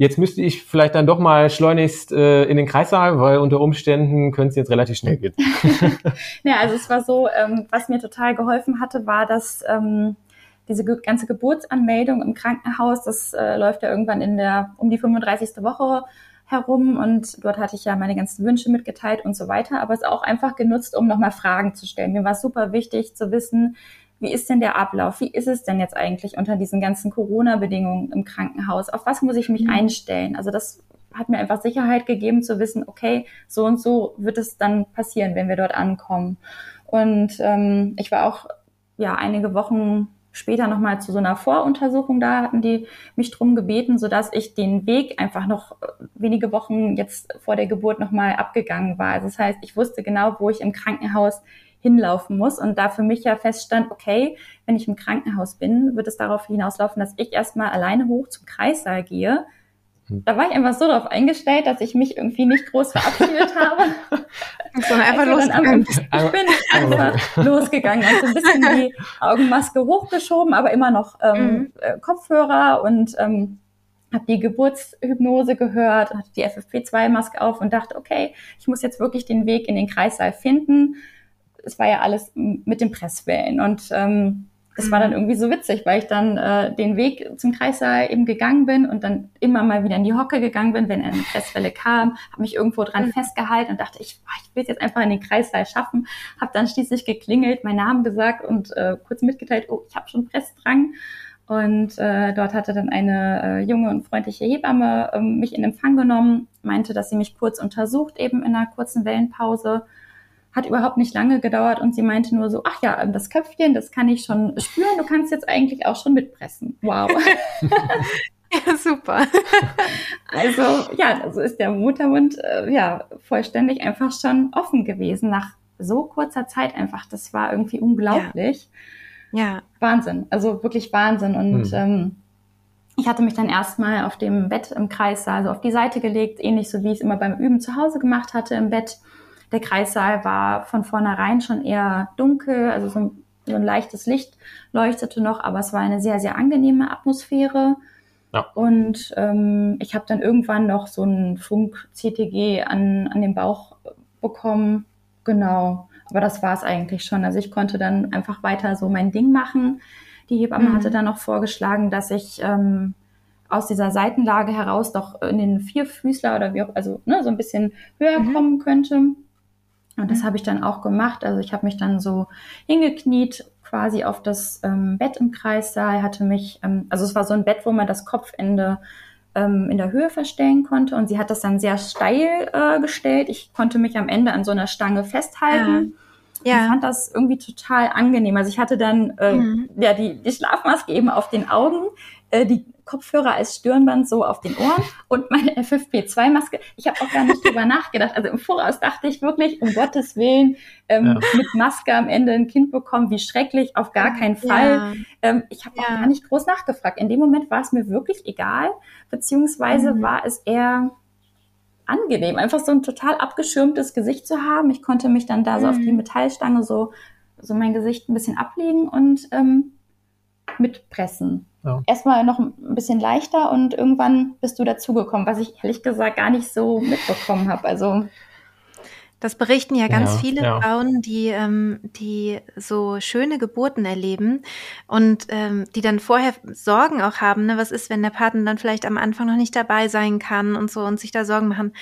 Jetzt müsste ich vielleicht dann doch mal schleunigst äh, in den Kreissaal, weil unter Umständen könnte es jetzt relativ schnell gehen. ja, also es war so, ähm, was mir total geholfen hatte, war, dass ähm, diese ganze Geburtsanmeldung im Krankenhaus, das äh, läuft ja irgendwann in der um die 35. Woche herum und dort hatte ich ja meine ganzen Wünsche mitgeteilt und so weiter, aber es auch einfach genutzt, um nochmal Fragen zu stellen. Mir war super wichtig zu wissen, wie ist denn der Ablauf? Wie ist es denn jetzt eigentlich unter diesen ganzen Corona-Bedingungen im Krankenhaus? Auf was muss ich mich mhm. einstellen? Also das hat mir einfach Sicherheit gegeben zu wissen, okay, so und so wird es dann passieren, wenn wir dort ankommen. Und ähm, ich war auch ja einige Wochen später nochmal zu so einer Voruntersuchung da, hatten die mich drum gebeten, sodass ich den Weg einfach noch wenige Wochen jetzt vor der Geburt nochmal abgegangen war. Also das heißt, ich wusste genau, wo ich im Krankenhaus hinlaufen muss. Und da für mich ja feststand, okay, wenn ich im Krankenhaus bin, wird es darauf hinauslaufen, dass ich erstmal alleine hoch zum Kreissaal gehe. Hm. Da war ich einfach so darauf eingestellt, dass ich mich irgendwie nicht groß verabschiedet habe. Sondern einfach losgegangen. ich bin einfach losgegangen. Also ein bisschen die Augenmaske hochgeschoben, aber immer noch ähm, mhm. Äh, Kopfhörer und ähm, habe die Geburtshypnose gehört, hatte die FFP2-Maske auf und dachte, okay, ich muss jetzt wirklich den Weg in den Kreissaal finden es war ja alles mit den Presswellen und ähm, das war dann mhm. irgendwie so witzig, weil ich dann äh, den Weg zum Kreissaal eben gegangen bin und dann immer mal wieder in die Hocke gegangen bin, wenn eine Presswelle kam, habe mich irgendwo dran mhm. festgehalten und dachte, ich, ich will es jetzt einfach in den Kreissaal schaffen, habe dann schließlich geklingelt, meinen Namen gesagt und äh, kurz mitgeteilt, oh, ich habe schon Pressdrang. Und äh, dort hatte dann eine äh, junge und freundliche Hebamme äh, mich in Empfang genommen, meinte, dass sie mich kurz untersucht, eben in einer kurzen Wellenpause hat überhaupt nicht lange gedauert und sie meinte nur so, ach ja, das Köpfchen, das kann ich schon spüren, du kannst jetzt eigentlich auch schon mitpressen. Wow. ja, super. also ja, also ist der Muttermund äh, ja vollständig einfach schon offen gewesen nach so kurzer Zeit einfach. Das war irgendwie unglaublich. Ja. ja. Wahnsinn, also wirklich Wahnsinn und hm. ähm, ich hatte mich dann erstmal auf dem Bett im Kreis, also auf die Seite gelegt, ähnlich so wie ich es immer beim Üben zu Hause gemacht hatte im Bett der Kreissaal war von vornherein schon eher dunkel, also so ein, so ein leichtes Licht leuchtete noch, aber es war eine sehr, sehr angenehme Atmosphäre. Ja. Und ähm, ich habe dann irgendwann noch so ein Funk-CTG an, an den Bauch bekommen. Genau. Aber das war es eigentlich schon. Also ich konnte dann einfach weiter so mein Ding machen. Die Hebamme mhm. hatte dann noch vorgeschlagen, dass ich ähm, aus dieser Seitenlage heraus doch in den Vierfüßler oder wie auch, also ne, so ein bisschen höher mhm. kommen könnte. Und das mhm. habe ich dann auch gemacht. Also ich habe mich dann so hingekniet, quasi auf das ähm, Bett im Kreissaal, hatte mich, ähm, also es war so ein Bett, wo man das Kopfende ähm, in der Höhe verstellen konnte. Und sie hat das dann sehr steil äh, gestellt. Ich konnte mich am Ende an so einer Stange festhalten. Ja. Ja. Ich fand das irgendwie total angenehm. Also ich hatte dann äh, mhm. ja die, die Schlafmaske eben auf den Augen, äh, die Kopfhörer als Stirnband so auf den Ohren und meine FFP2-Maske. Ich habe auch gar nicht drüber nachgedacht. Also im Voraus dachte ich wirklich, um Gottes Willen, ähm, ja. mit Maske am Ende ein Kind bekommen, wie schrecklich, auf gar keinen Fall. Ja. Ähm, ich habe ja. auch gar nicht groß nachgefragt. In dem Moment war es mir wirklich egal, beziehungsweise mhm. war es eher angenehm, einfach so ein total abgeschirmtes Gesicht zu haben. Ich konnte mich dann da so auf die mhm. Metallstange so, so mein Gesicht ein bisschen ablegen und ähm, mitpressen. Ja. Erstmal noch ein bisschen leichter und irgendwann bist du dazugekommen, was ich ehrlich gesagt gar nicht so mitbekommen habe. Also das berichten ja ganz ja, viele ja. Frauen, die, ähm, die so schöne Geburten erleben und ähm, die dann vorher Sorgen auch haben. Ne? Was ist, wenn der Partner dann vielleicht am Anfang noch nicht dabei sein kann und so und sich da Sorgen machen?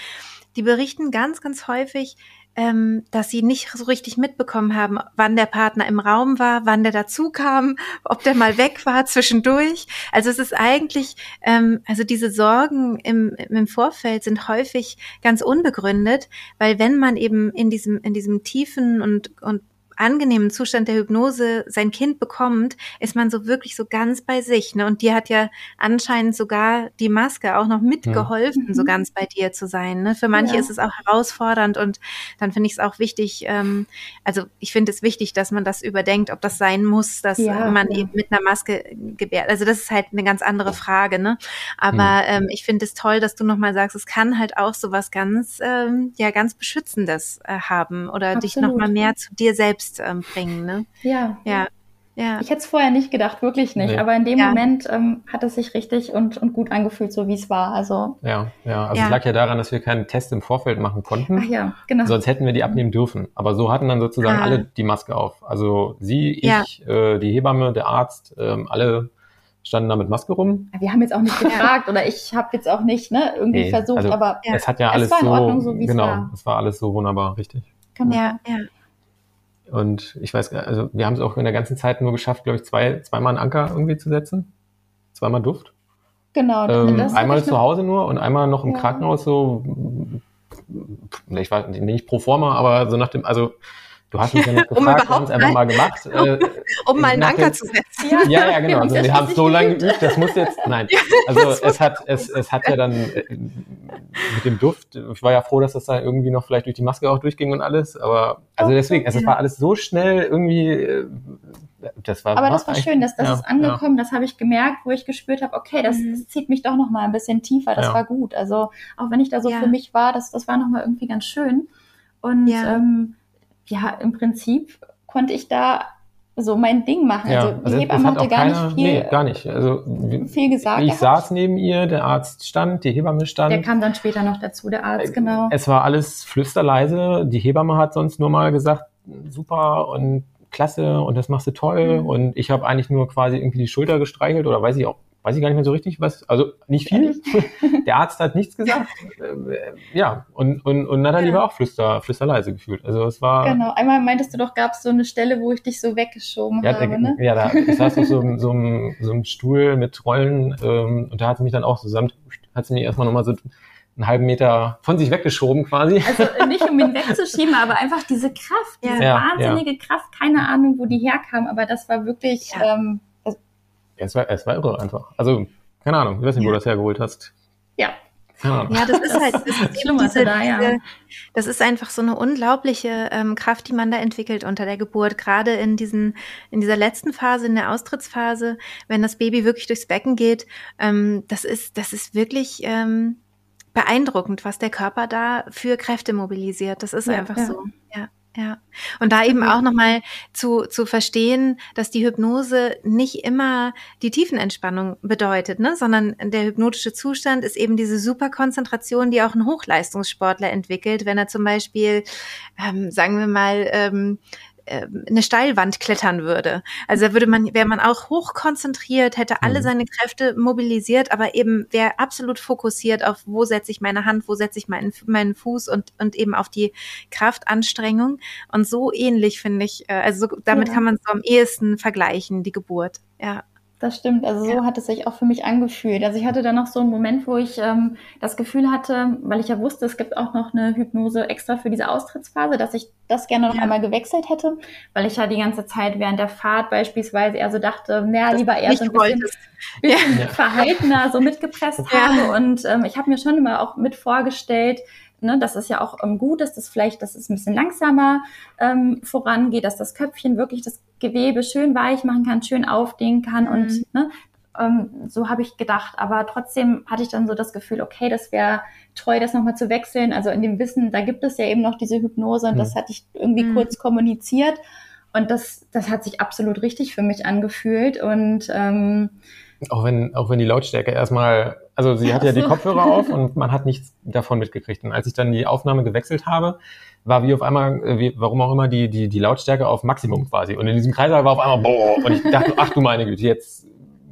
Die berichten ganz, ganz häufig, ähm, dass sie nicht so richtig mitbekommen haben, wann der Partner im Raum war, wann der dazu kam, ob der mal weg war zwischendurch. Also es ist eigentlich, ähm, also diese Sorgen im, im Vorfeld sind häufig ganz unbegründet, weil wenn man eben in diesem, in diesem tiefen und, und angenehmen Zustand der Hypnose sein Kind bekommt, ist man so wirklich so ganz bei sich. Ne? Und dir hat ja anscheinend sogar die Maske auch noch mitgeholfen, ja. so ganz bei dir zu sein. Ne? Für manche ja. ist es auch herausfordernd und dann finde ich es auch wichtig, ähm, also ich finde es wichtig, dass man das überdenkt, ob das sein muss, dass ja, man eben mit einer Maske gebärt. Also das ist halt eine ganz andere Frage. Ne? Aber ähm, ich finde es toll, dass du nochmal sagst, es kann halt auch so was ganz, ähm, ja, ganz Beschützendes äh, haben oder Absolut. dich nochmal mehr zu dir selbst selbst ähm, bringen. Ne? Ja. Ja. Ja. Ich hätte es vorher nicht gedacht, wirklich nicht. Nee. Aber in dem ja. Moment ähm, hat es sich richtig und, und gut angefühlt, so wie es war. Also ja, ja. Also ja. es lag ja daran, dass wir keinen Test im Vorfeld machen konnten. Ach ja, genau. Sonst hätten wir die abnehmen dürfen. Aber so hatten dann sozusagen ah. alle die Maske auf. Also sie, ich, ja. äh, die Hebamme, der Arzt, ähm, alle standen da mit Maske rum. Wir haben jetzt auch nicht gefragt oder ich habe jetzt auch nicht ne, irgendwie nee, versucht, also aber es hat ja alles es war in Ordnung, so, wie genau, es war. es war alles so wunderbar, richtig. Genau. Ja, ja. Und ich weiß, also wir haben es auch in der ganzen Zeit nur geschafft, glaube ich, zwei, zweimal einen Anker irgendwie zu setzen. Zweimal Duft. Genau. Ähm, einmal zu Hause nur und einmal noch im ja. Krankenhaus so, ich war nicht pro forma, aber so nach dem, also Du hast mich ja noch gefragt, um wir haben es einfach mal gemacht. Äh, um mal einen Anker zu setzen. Ja, ja, genau. Also wir haben es so lange geübt, das muss jetzt, nein. Also es hat, es, es hat ja dann äh, mit dem Duft, ich war ja froh, dass das da irgendwie noch vielleicht durch die Maske auch durchging und alles, aber also deswegen, also es war alles so schnell irgendwie, äh, das war Aber das war schön, dass das ja, ist angekommen, ja. das habe ich gemerkt, wo ich gespürt habe, okay, das, mhm. das, zieht mich doch noch mal ein bisschen tiefer, das ja. war gut. Also auch wenn ich da so für mich war, das, das war noch mal irgendwie ganz schön. Und ähm, ja, im Prinzip konnte ich da so mein Ding machen. Ja, also, also die Hebamme hatte gar keiner, nicht viel, nee, gar nicht. Also, viel gesagt. Ich saß neben ihr, der Arzt stand, die Hebamme stand. Der kam dann später noch dazu, der Arzt, genau. Es war alles flüsterleise. Die Hebamme hat sonst nur mal gesagt, super und klasse und das machst du toll. Mhm. Und ich habe eigentlich nur quasi irgendwie die Schulter gestreichelt oder weiß ich auch weiß ich gar nicht mehr so richtig, was, also nicht viel. Der Arzt hat nichts gesagt. Äh, ja, und, und, und Nathalie ja. war auch flüster, flüsterleise gefühlt. Also es war. Genau, einmal meintest du doch, gab es so eine Stelle, wo ich dich so weggeschoben ja, habe, ne? Ja, da, ich saß auf so, so, einem, so einem Stuhl mit Rollen ähm, und da hat sie mich dann auch zusammen, hat sie mich erstmal nochmal so einen halben Meter von sich weggeschoben quasi. Also nicht um ihn wegzuschieben, aber einfach diese Kraft, diese ja, wahnsinnige ja. Kraft, keine Ahnung, wo die herkam, aber das war wirklich ja. ähm, es war, es war irre einfach. Also, keine Ahnung, ich weiß nicht, wo du das hergeholt hast. Ja. Ja, das ist halt, das ist, eben diese, da, ja. diese, das ist einfach so eine unglaubliche ähm, Kraft, die man da entwickelt unter der Geburt. Gerade in diesen, in dieser letzten Phase, in der Austrittsphase, wenn das Baby wirklich durchs Becken geht, ähm, das ist, das ist wirklich ähm, beeindruckend, was der Körper da für Kräfte mobilisiert. Das ist ja, einfach ja. so. Ja. Ja, und da eben auch nochmal zu, zu verstehen, dass die Hypnose nicht immer die Tiefenentspannung bedeutet, ne? sondern der hypnotische Zustand ist eben diese Superkonzentration, die auch ein Hochleistungssportler entwickelt, wenn er zum Beispiel, ähm, sagen wir mal, ähm, äh, eine Steilwand klettern würde. Also würde man, wäre man auch hoch konzentriert, hätte alle mhm. seine Kräfte mobilisiert, aber eben wäre absolut fokussiert auf, wo setze ich meine Hand, wo setze ich meinen, meinen Fuß und, und eben auf die Kraftanstrengung. Und so ähnlich finde ich, äh, also so, damit ja. kann man es so am ehesten vergleichen, die Geburt. Ja. Das stimmt, also so ja. hat es sich auch für mich angefühlt. Also ich hatte dann noch so einen Moment, wo ich ähm, das Gefühl hatte, weil ich ja wusste, es gibt auch noch eine Hypnose extra für diese Austrittsphase, dass ich das gerne noch ja. einmal gewechselt hätte, weil ich ja die ganze Zeit während der Fahrt beispielsweise eher so dachte, naja, lieber eher so ein bisschen, bisschen ja. verhaltener so mitgepresst habe. Und ähm, ich habe mir schon immer auch mit vorgestellt, ne, dass es ja auch ähm, gut ist, dass vielleicht, dass es ein bisschen langsamer ähm, vorangeht, dass das Köpfchen wirklich das Gewebe schön weich machen kann, schön aufdehnen kann mhm. und ne, Ähm, so habe ich gedacht. Aber trotzdem hatte ich dann so das Gefühl, okay, das wäre treu, das nochmal zu wechseln. Also in dem Wissen, da gibt es ja eben noch diese Hypnose und mhm. das hatte ich irgendwie mhm. kurz kommuniziert. Und das, das hat sich absolut richtig für mich angefühlt. Und ähm, auch wenn, auch wenn die Lautstärke erstmal, also sie hatte ja die Kopfhörer auf und man hat nichts davon mitgekriegt. Und als ich dann die Aufnahme gewechselt habe, war wie auf einmal, äh, wie, warum auch immer, die, die, die Lautstärke auf Maximum quasi. Und in diesem Kreislauf war auf einmal, boah, und ich dachte, ach du meine Güte, jetzt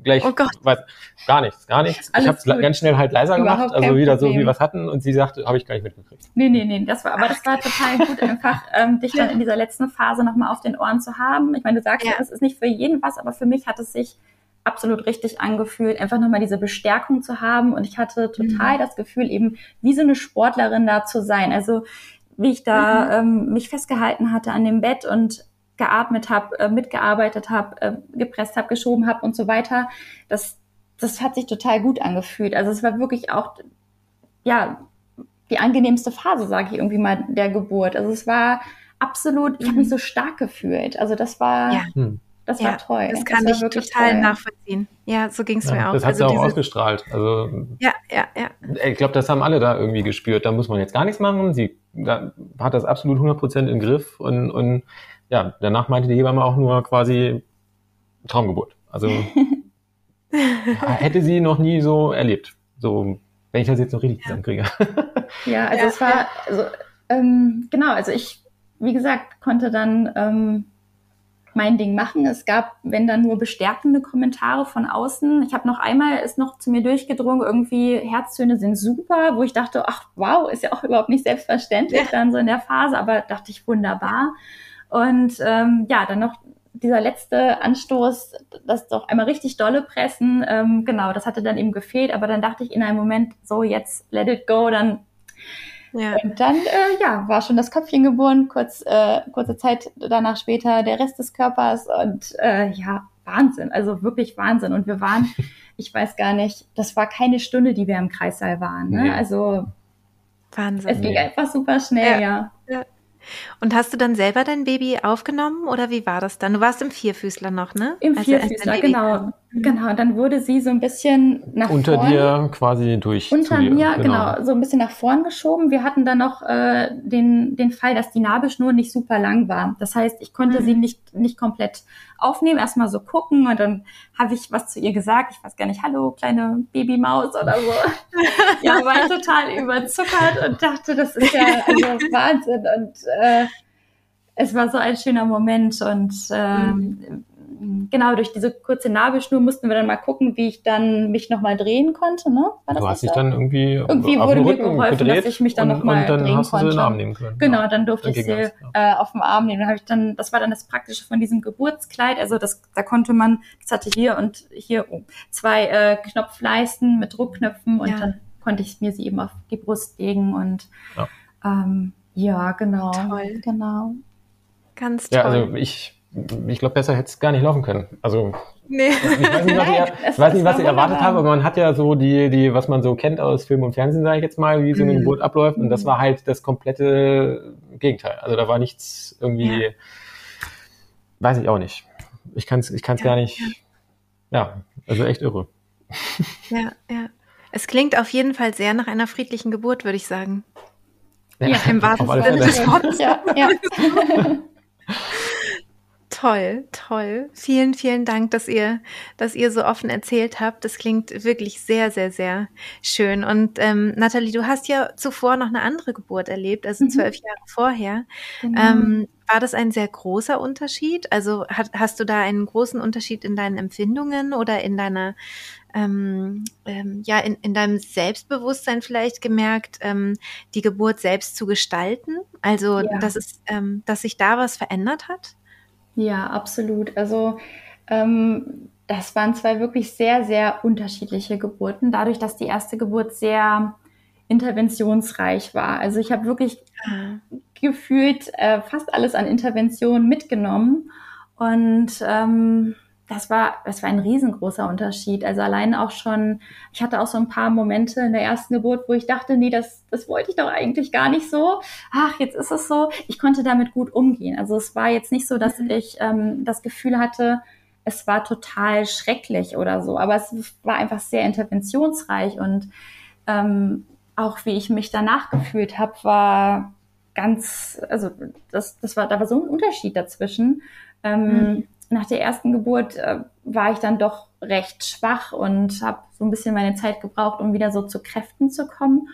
gleich, oh Gott. Weiß, gar nichts, gar nichts. Alles ich habe ganz schnell halt leiser Überhaupt gemacht, also wieder Problem. so, wie wir es hatten. Und sie sagte, habe ich gar nicht mitgekriegt. Nee, nee, nee, das war, aber das war total gut, einfach ähm, dich dann in dieser letzten Phase nochmal auf den Ohren zu haben. Ich meine, du sagst ja, das ist nicht für jeden was, aber für mich hat es sich absolut richtig angefühlt, einfach nochmal diese Bestärkung zu haben. Und ich hatte total mhm. das Gefühl, eben wie so eine Sportlerin da zu sein. Also wie ich da mhm. ähm, mich festgehalten hatte an dem Bett und geatmet habe, äh, mitgearbeitet habe, äh, gepresst habe, geschoben habe und so weiter. Das, das hat sich total gut angefühlt. Also es war wirklich auch, ja, die angenehmste Phase, sage ich irgendwie mal, der Geburt. Also es war absolut, ich habe mich mhm. so stark gefühlt. Also das war, ja. Das war ja, toll. Das kann das ich total toll. nachvollziehen. Ja, so ging es ja, mir auch. Das hat also sie auch ausgestrahlt. Also ja, ja, ja. Ich glaube, das haben alle da irgendwie gespürt. Da muss man jetzt gar nichts machen. Sie hat das absolut 100% im Griff und, und ja, danach meinte die Hebamme auch nur quasi Traumgeburt. Also hätte sie noch nie so erlebt. So, wenn ich das jetzt noch richtig ja. zusammenkriege. ja, also ja, es war, also, ähm, genau, also ich, wie gesagt, konnte dann ähm, mein Ding machen. Es gab, wenn dann nur bestärkende Kommentare von außen. Ich habe noch einmal ist noch zu mir durchgedrungen, irgendwie Herztöne sind super, wo ich dachte, ach wow, ist ja auch überhaupt nicht selbstverständlich ja. dann so in der Phase, aber dachte ich wunderbar. Und ähm, ja, dann noch dieser letzte Anstoß, das doch einmal richtig dolle pressen, ähm, genau, das hatte dann eben gefehlt, aber dann dachte ich in einem Moment, so jetzt let it go, dann ja. Und dann, äh, ja, war schon das Köpfchen geboren, kurz, äh, kurze Zeit danach später der Rest des Körpers und äh, ja, Wahnsinn, also wirklich Wahnsinn. Und wir waren, ich weiß gar nicht, das war keine Stunde, die wir im Kreissaal waren. Ne? Nee. Also Wahnsinn. Es ging einfach super schnell, ja. ja. ja. Und hast du dann selber dein Baby aufgenommen oder wie war das dann? Du warst im Vierfüßler noch, ne? Im also Vierfüßler, genau. Mhm. Genau, dann wurde sie so ein bisschen nach Unter vorn, dir quasi durch. Unter mir, dir, genau. genau. so ein bisschen nach vorn geschoben. Wir hatten dann noch äh, den, den Fall, dass die Nabelschnur nicht super lang war. Das heißt, ich konnte mhm. sie nicht, nicht komplett aufnehmen, erstmal so gucken und dann habe ich was zu ihr gesagt. Ich weiß gar nicht, hallo, kleine Babymaus oder so. ja, war total überzuckert und dachte, das ist ja also Wahnsinn. Und äh, es war so ein schöner Moment und ähm, mhm genau, durch diese kurze Nabelschnur mussten wir dann mal gucken, wie ich dann mich nochmal drehen konnte. Ne? War du hast dich dann irgendwie Irgendwie wurde mir geholfen, dass ich mich dann nochmal drehen hast konnte. Du sie in den Arm nehmen können. Genau, dann durfte dann ich sie ja. äh, auf dem Arm nehmen. Dann habe ich dann, das war dann das Praktische von diesem Geburtskleid. Also das, da konnte man, das hatte hier und hier oh, zwei äh, Knopfleisten mit Druckknöpfen und ja. dann konnte ich mir sie eben auf die Brust legen und ja, ähm, ja genau. Toll. Genau. Ganz toll. Ja, also ich ich glaube, besser hätte es gar nicht laufen können. Also nee. ich weiß nicht, was ich, ich, weiß nicht, was ich erwartet habe, aber man hat ja so die, die, was man so kennt aus Film und Fernsehen, sage ich jetzt mal, wie so eine mhm. Geburt abläuft. Und das mhm. war halt das komplette Gegenteil. Also da war nichts irgendwie, ja. weiß ich auch nicht. Ich kann es ich kann's ja, gar nicht. Ja. ja, also echt irre. Ja, ja. Es klingt auf jeden Fall sehr nach einer friedlichen Geburt, würde ich sagen. Ja, im wahrsten Sinne des Wortes. Ja, ja. Toll, toll. Vielen, vielen Dank, dass ihr, dass ihr so offen erzählt habt. Das klingt wirklich sehr, sehr, sehr schön. Und ähm, Nathalie, du hast ja zuvor noch eine andere Geburt erlebt, also mhm. zwölf Jahre vorher. Genau. Ähm, war das ein sehr großer Unterschied? Also hat, hast du da einen großen Unterschied in deinen Empfindungen oder in deiner ähm, ähm, ja in, in deinem Selbstbewusstsein vielleicht gemerkt, ähm, die Geburt selbst zu gestalten? Also ja. dass es, ähm, dass sich da was verändert hat? Ja, absolut. Also ähm, das waren zwei wirklich sehr, sehr unterschiedliche Geburten, dadurch, dass die erste Geburt sehr interventionsreich war. Also ich habe wirklich ah. gefühlt äh, fast alles an Intervention mitgenommen und ähm, das war, das war ein riesengroßer Unterschied. Also allein auch schon, ich hatte auch so ein paar Momente in der ersten Geburt, wo ich dachte, nee, das, das wollte ich doch eigentlich gar nicht so. Ach, jetzt ist es so. Ich konnte damit gut umgehen. Also es war jetzt nicht so, dass mhm. ich ähm, das Gefühl hatte, es war total schrecklich oder so, aber es war einfach sehr interventionsreich und ähm, auch wie ich mich danach gefühlt habe, war ganz, also das, das war, da war so ein Unterschied dazwischen. Ähm, mhm. Nach der ersten Geburt äh, war ich dann doch recht schwach und habe so ein bisschen meine Zeit gebraucht, um wieder so zu Kräften zu kommen.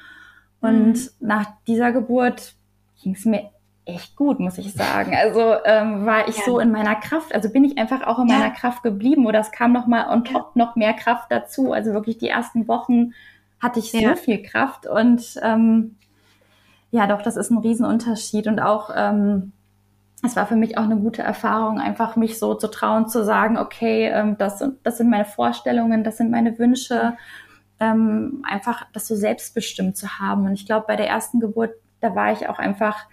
Und mhm. nach dieser Geburt ging es mir echt gut, muss ich sagen. Also ähm, war ich ja. so in meiner Kraft, also bin ich einfach auch in ja. meiner Kraft geblieben oder es kam noch mal on top noch mehr Kraft dazu. Also wirklich die ersten Wochen hatte ich so ja. viel Kraft und ähm, ja, doch, das ist ein Riesenunterschied und auch ähm, es war für mich auch eine gute Erfahrung, einfach mich so zu trauen, zu sagen, okay, ähm, das, das sind meine Vorstellungen, das sind meine Wünsche, ähm, einfach das so selbstbestimmt zu haben. Und ich glaube, bei der ersten Geburt, da war ich auch einfach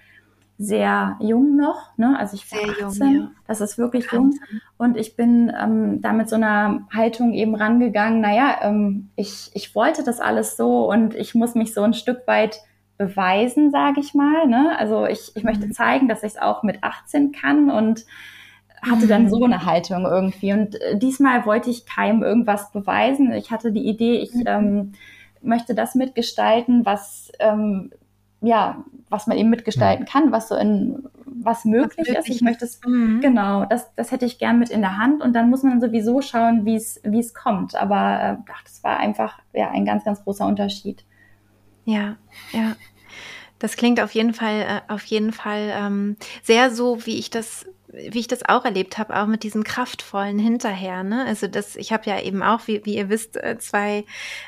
sehr jung noch, ne? Also ich war sehr 18, jung, ja. das ist wirklich jung. Und ich bin ähm, da mit so einer Haltung eben rangegangen, naja, ähm, ich, ich wollte das alles so und ich muss mich so ein Stück weit beweisen, sage ich mal. Ne? Also ich, ich möchte mhm. zeigen, dass ich es auch mit 18 kann und hatte dann mhm. so eine Haltung irgendwie. Und äh, diesmal wollte ich keinem irgendwas beweisen. Ich hatte die Idee, ich mhm. ähm, möchte das mitgestalten, was ähm, ja, was man eben mitgestalten kann, was so in was möglich, was möglich ist. Ich möchte es mhm. genau, das, das hätte ich gern mit in der Hand und dann muss man sowieso schauen, wie es wie es kommt. Aber äh, ach, das war einfach ja ein ganz ganz großer Unterschied. Ja, ja. Das klingt auf jeden Fall, äh, auf jeden Fall ähm, sehr so, wie ich das wie ich das auch erlebt habe, auch mit diesem kraftvollen hinterher. Ne? Also das, ich habe ja eben auch, wie, wie ihr wisst, äh, zwei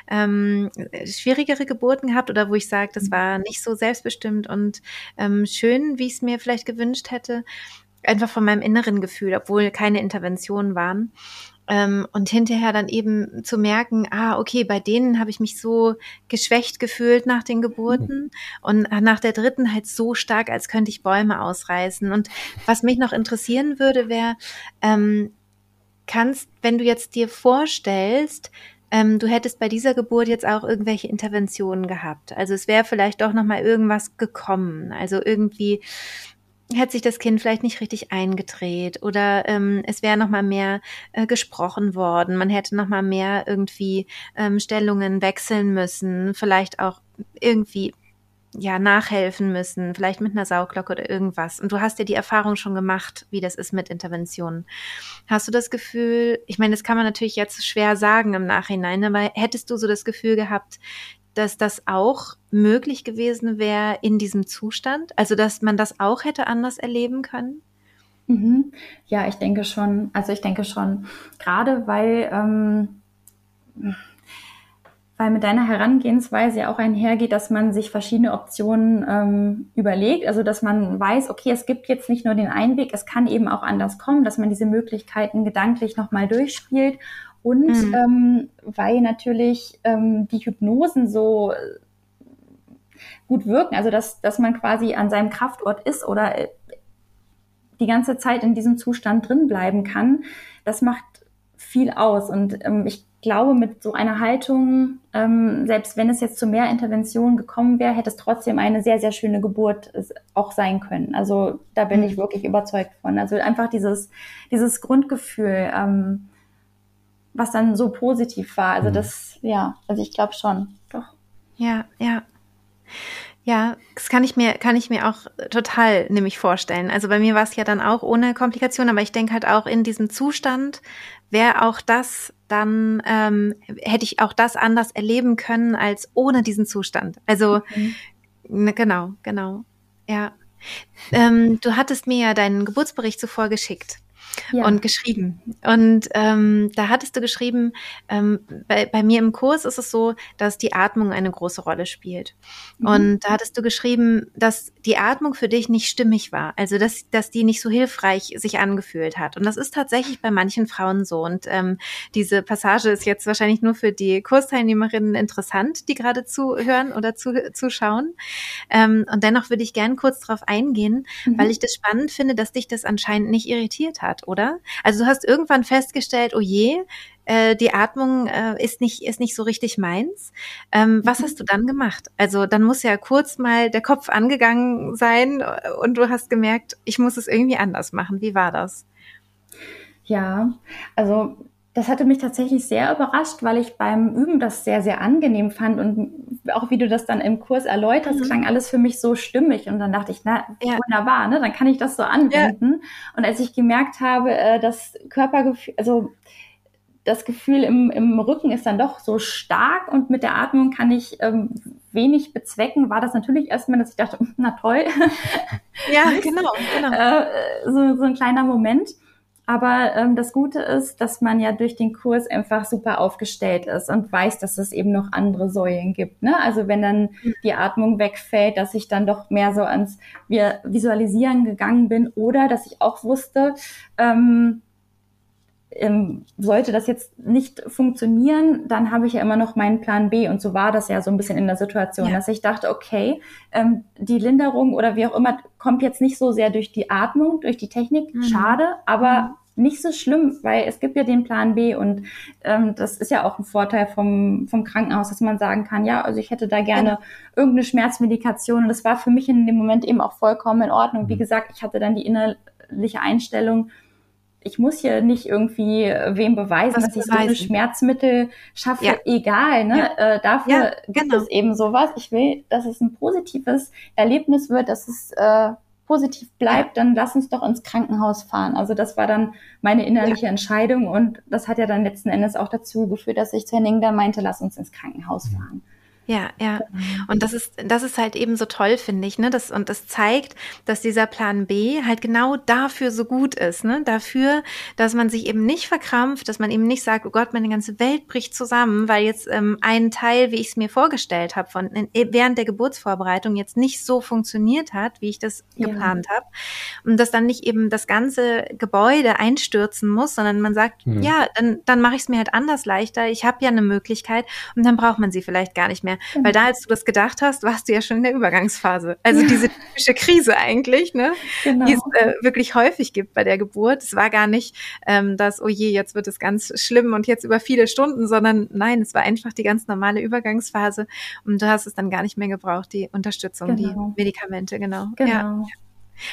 ähm, schwierigere Geburten gehabt oder wo ich sage, das war nicht so selbstbestimmt und ähm, schön, wie ich es mir vielleicht gewünscht hätte. Einfach von meinem inneren Gefühl, obwohl keine Interventionen waren. Ähm, und hinterher dann eben zu merken, ah, okay, bei denen habe ich mich so geschwächt gefühlt nach den Geburten mhm. und nach der dritten halt so stark, als könnte ich Bäume ausreißen. Und was mich noch interessieren würde, wäre, ähm, kannst, wenn du jetzt dir vorstellst, ähm, du hättest bei dieser Geburt jetzt auch irgendwelche Interventionen gehabt. Also es wäre vielleicht doch noch mal irgendwas gekommen. Also irgendwie hätte sich das Kind vielleicht nicht richtig eingedreht oder ähm, es wäre noch mal mehr äh, gesprochen worden. Man hätte noch mal mehr irgendwie ähm, Stellungen wechseln müssen, vielleicht auch irgendwie ja nachhelfen müssen, vielleicht mit einer Sauglocke oder irgendwas. Und du hast ja die Erfahrung schon gemacht, wie das ist mit Interventionen. Hast du das Gefühl, ich meine, das kann man natürlich jetzt schwer sagen im Nachhinein, aber hättest du so das Gefühl gehabt, dass das auch möglich gewesen wäre in diesem Zustand? Also, dass man das auch hätte anders erleben können? Mhm. Ja, ich denke schon. Also ich denke schon. Gerade weil, ähm, weil mit deiner Herangehensweise ja auch einhergeht, dass man sich verschiedene Optionen ähm, überlegt. Also dass man weiß, okay, es gibt jetzt nicht nur den einen Weg, es kann eben auch anders kommen, dass man diese Möglichkeiten gedanklich nochmal durchspielt und mhm. ähm, weil natürlich ähm, die Hypnosen so äh, gut wirken, also dass, dass man quasi an seinem Kraftort ist oder äh, die ganze Zeit in diesem Zustand drin bleiben kann, das macht viel aus. Und ähm, ich glaube, mit so einer Haltung, ähm, selbst wenn es jetzt zu mehr Interventionen gekommen wäre, hätte es trotzdem eine sehr, sehr schöne Geburt auch sein können. Also da bin ich mhm. wirklich überzeugt von. Also einfach dieses, dieses Grundgefühl, ähm, was dann so positiv war. Also mhm. das, ja, also ich glaube schon, doch. Ja, ja. Ja, das kann ich mir, kann ich mir auch total nämlich vorstellen. Also bei mir war es ja dann auch ohne Komplikationen, aber ich denke halt auch in diesem Zustand wäre auch das dann, ähm, hätte ich auch das anders erleben können als ohne diesen Zustand. Also mhm. ne, genau, genau. Ja. Ähm, du hattest mir ja deinen Geburtsbericht zuvor geschickt ja. und geschrieben. Und ähm, da hattest du geschrieben, ähm, bei, bei mir im Kurs ist es so, dass die Atmung eine große Rolle spielt. Mhm. Und da hattest du geschrieben, dass die Atmung für dich nicht stimmig war, also dass, dass die nicht so hilfreich sich angefühlt hat. Und das ist tatsächlich bei manchen Frauen so. Und ähm, diese Passage ist jetzt wahrscheinlich nur für die Kursteilnehmerinnen interessant, die gerade zuhören oder zu, zuschauen. Ähm, und dennoch würde ich gern kurz darauf eingehen, mhm. weil ich das spannend finde, dass dich das anscheinend nicht irritiert hat, oder? Also du hast irgendwann festgestellt, oh je, äh, die Atmung äh, ist nicht ist nicht so richtig meins. Ähm, was mhm. hast du dann gemacht? Also dann muss ja kurz mal der Kopf angegangen sein und du hast gemerkt, ich muss es irgendwie anders machen. Wie war das? Ja, also das hatte mich tatsächlich sehr überrascht, weil ich beim Üben das sehr, sehr angenehm fand und auch wie du das dann im Kurs erläuterst, mhm. klang alles für mich so stimmig und dann dachte ich, na ja. wunderbar, ne? dann kann ich das so anwenden. Ja. Und als ich gemerkt habe, äh, das Körpergefühl, also das Gefühl im, im Rücken ist dann doch so stark und mit der Atmung kann ich ähm, wenig bezwecken, war das natürlich erstmal, dass ich dachte, na toll. Ja, genau, genau. Äh, so, so ein kleiner Moment. Aber ähm, das Gute ist, dass man ja durch den Kurs einfach super aufgestellt ist und weiß, dass es eben noch andere Säulen gibt. Ne? Also wenn dann mhm. die Atmung wegfällt, dass ich dann doch mehr so ans Visualisieren gegangen bin oder dass ich auch wusste, ähm, ähm, sollte das jetzt nicht funktionieren, dann habe ich ja immer noch meinen Plan B. Und so war das ja so ein bisschen in der Situation, ja. dass ich dachte, okay, ähm, die Linderung oder wie auch immer kommt jetzt nicht so sehr durch die Atmung, durch die Technik. Mhm. Schade, aber mhm nicht so schlimm, weil es gibt ja den Plan B und ähm, das ist ja auch ein Vorteil vom, vom Krankenhaus, dass man sagen kann, ja, also ich hätte da gerne irgendeine Schmerzmedikation und das war für mich in dem Moment eben auch vollkommen in Ordnung. Wie mhm. gesagt, ich hatte dann die innerliche Einstellung, ich muss hier nicht irgendwie äh, wem beweisen, Was dass ich beweisen. so eine Schmerzmittel schaffe, ja. egal. Ne? Ja. Äh, dafür ja, genau. gibt es eben sowas. Ich will, dass es ein positives Erlebnis wird, dass es äh, positiv bleibt, dann lass uns doch ins Krankenhaus fahren. Also das war dann meine innerliche. Entscheidung und das hat ja dann letzten Endes auch dazu geführt, dass ich zu Henning da meinte, lass uns ins Krankenhaus fahren. Ja, ja. Genau. Und das ist, das ist halt eben so toll, finde ich, ne? Das, und das zeigt, dass dieser Plan B halt genau dafür so gut ist, ne? Dafür, dass man sich eben nicht verkrampft, dass man eben nicht sagt, oh Gott, meine ganze Welt bricht zusammen, weil jetzt ähm, ein Teil, wie ich es mir vorgestellt habe, von während der Geburtsvorbereitung jetzt nicht so funktioniert hat, wie ich das ja. geplant habe. Und dass dann nicht eben das ganze Gebäude einstürzen muss, sondern man sagt, mhm. ja, dann, dann mache ich es mir halt anders leichter. Ich habe ja eine Möglichkeit und dann braucht man sie vielleicht gar nicht mehr. Weil da, als du das gedacht hast, warst du ja schon in der Übergangsphase. Also ja. diese typische Krise eigentlich, ne? Genau. die es äh, wirklich häufig gibt bei der Geburt. Es war gar nicht, ähm, dass, oh je, jetzt wird es ganz schlimm und jetzt über viele Stunden, sondern nein, es war einfach die ganz normale Übergangsphase und du hast es dann gar nicht mehr gebraucht, die Unterstützung, genau. die Medikamente, genau. Genau. Ja.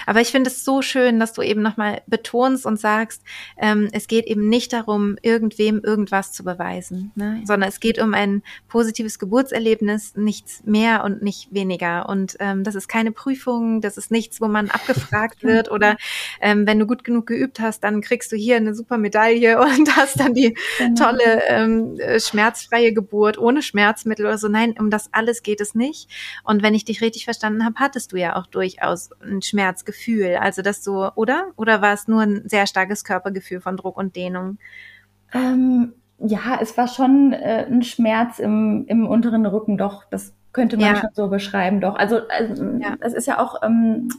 Aber ich finde es so schön, dass du eben nochmal betonst und sagst, ähm, es geht eben nicht darum, irgendwem irgendwas zu beweisen, ne? sondern es geht um ein positives Geburtserlebnis, nichts mehr und nicht weniger. Und ähm, das ist keine Prüfung, das ist nichts, wo man abgefragt wird oder ähm, wenn du gut genug geübt hast, dann kriegst du hier eine super Medaille und hast dann die genau. tolle ähm, äh, schmerzfreie Geburt ohne Schmerzmittel oder so. Nein, um das alles geht es nicht. Und wenn ich dich richtig verstanden habe, hattest du ja auch durchaus einen Schmerz Schmerzgefühl? Also das so, oder? Oder war es nur ein sehr starkes Körpergefühl von Druck und Dehnung? Ähm, ja, es war schon äh, ein Schmerz im, im unteren Rücken, doch. Das könnte man ja. schon so beschreiben, doch. Also, also ja. das ist ja auch, ähm,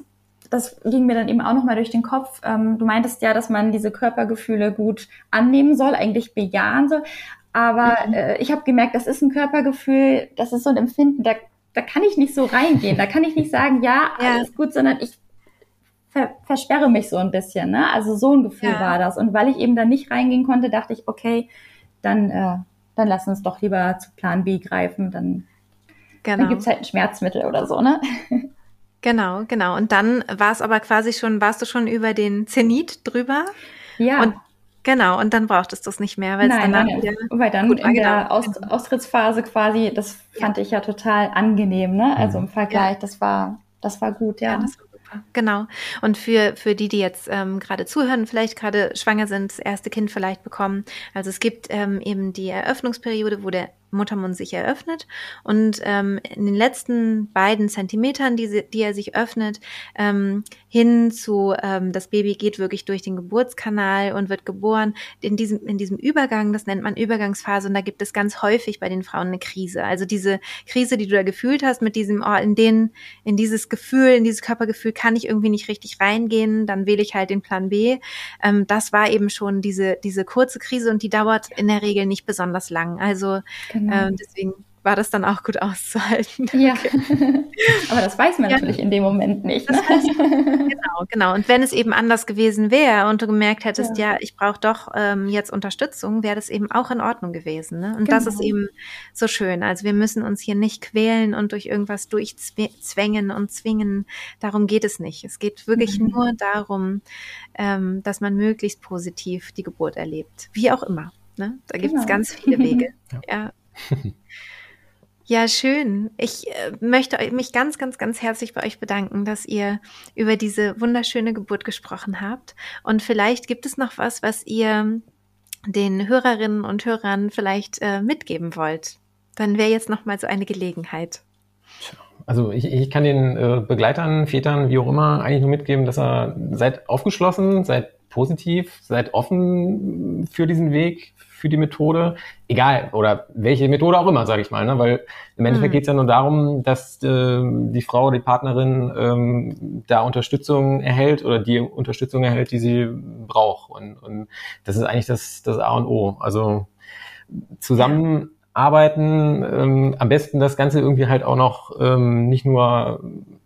das ging mir dann eben auch nochmal durch den Kopf. Ähm, du meintest ja, dass man diese Körpergefühle gut annehmen soll, eigentlich bejahen soll. Aber mhm. äh, ich habe gemerkt, das ist ein Körpergefühl, das ist so ein Empfinden, da, da kann ich nicht so reingehen. Da kann ich nicht sagen, ja, alles ja. gut, sondern ich ver versperre mich so ein bisschen. Ne? Also so ein Gefühl ja. war das. Und weil ich eben da nicht reingehen konnte, dachte ich, okay, dann, äh, dann lass uns doch lieber zu Plan B greifen. Dann, genau. dann gibt's halt ein Schmerzmittel oder so, ne? Genau, genau. Und dann war es aber quasi schon, warst du schon über den Zenit drüber? Ja. Und Genau, und dann brauchtest du es nicht mehr, weil es danach nein, wieder weil dann gut in der Aus Austrittsphase quasi, das fand ja. ich ja total angenehm, ne? Also im Vergleich, ja. das war, das war gut, ja. ja das war Genau. Und für, für die, die jetzt ähm, gerade zuhören, vielleicht gerade schwanger sind, das erste Kind vielleicht bekommen. Also es gibt ähm, eben die Eröffnungsperiode, wo der Muttermund sich eröffnet und ähm, in den letzten beiden Zentimetern, die, die er sich öffnet, ähm, hin zu ähm, das Baby geht wirklich durch den Geburtskanal und wird geboren. In diesem in diesem Übergang, das nennt man Übergangsphase, und da gibt es ganz häufig bei den Frauen eine Krise. Also diese Krise, die du da gefühlt hast, mit diesem oh, in den in dieses Gefühl, in dieses Körpergefühl kann ich irgendwie nicht richtig reingehen, dann wähle ich halt den Plan B. Ähm, das war eben schon diese diese kurze Krise und die dauert in der Regel nicht besonders lang. Also Genau. Ähm, deswegen war das dann auch gut auszuhalten. Ja, aber das weiß man ja. natürlich in dem Moment nicht. Ne? genau, genau. Und wenn es eben anders gewesen wäre und du gemerkt hättest, ja, ja ich brauche doch ähm, jetzt Unterstützung, wäre das eben auch in Ordnung gewesen. Ne? Und genau. das ist genau. eben so schön. Also wir müssen uns hier nicht quälen und durch irgendwas durchzwängen und zwingen. Darum geht es nicht. Es geht wirklich mhm. nur darum, ähm, dass man möglichst positiv die Geburt erlebt. Wie auch immer. Ne? Da gibt es genau. ganz viele Wege. ja. Ja, schön. Ich äh, möchte mich ganz, ganz, ganz herzlich bei euch bedanken, dass ihr über diese wunderschöne Geburt gesprochen habt. Und vielleicht gibt es noch was, was ihr den Hörerinnen und Hörern vielleicht äh, mitgeben wollt. Dann wäre jetzt noch mal so eine Gelegenheit. Also ich, ich kann den äh, Begleitern, Vätern, wie auch immer, eigentlich nur mitgeben, dass er seid aufgeschlossen, seid positiv, seid offen für diesen Weg, für die Methode, egal oder welche Methode auch immer, sage ich mal, ne? weil im Endeffekt mhm. geht es ja nur darum, dass äh, die Frau, die Partnerin ähm, da Unterstützung erhält oder die Unterstützung erhält, die sie braucht und, und das ist eigentlich das, das A und O. Also zusammenarbeiten, ähm, am besten das Ganze irgendwie halt auch noch ähm, nicht nur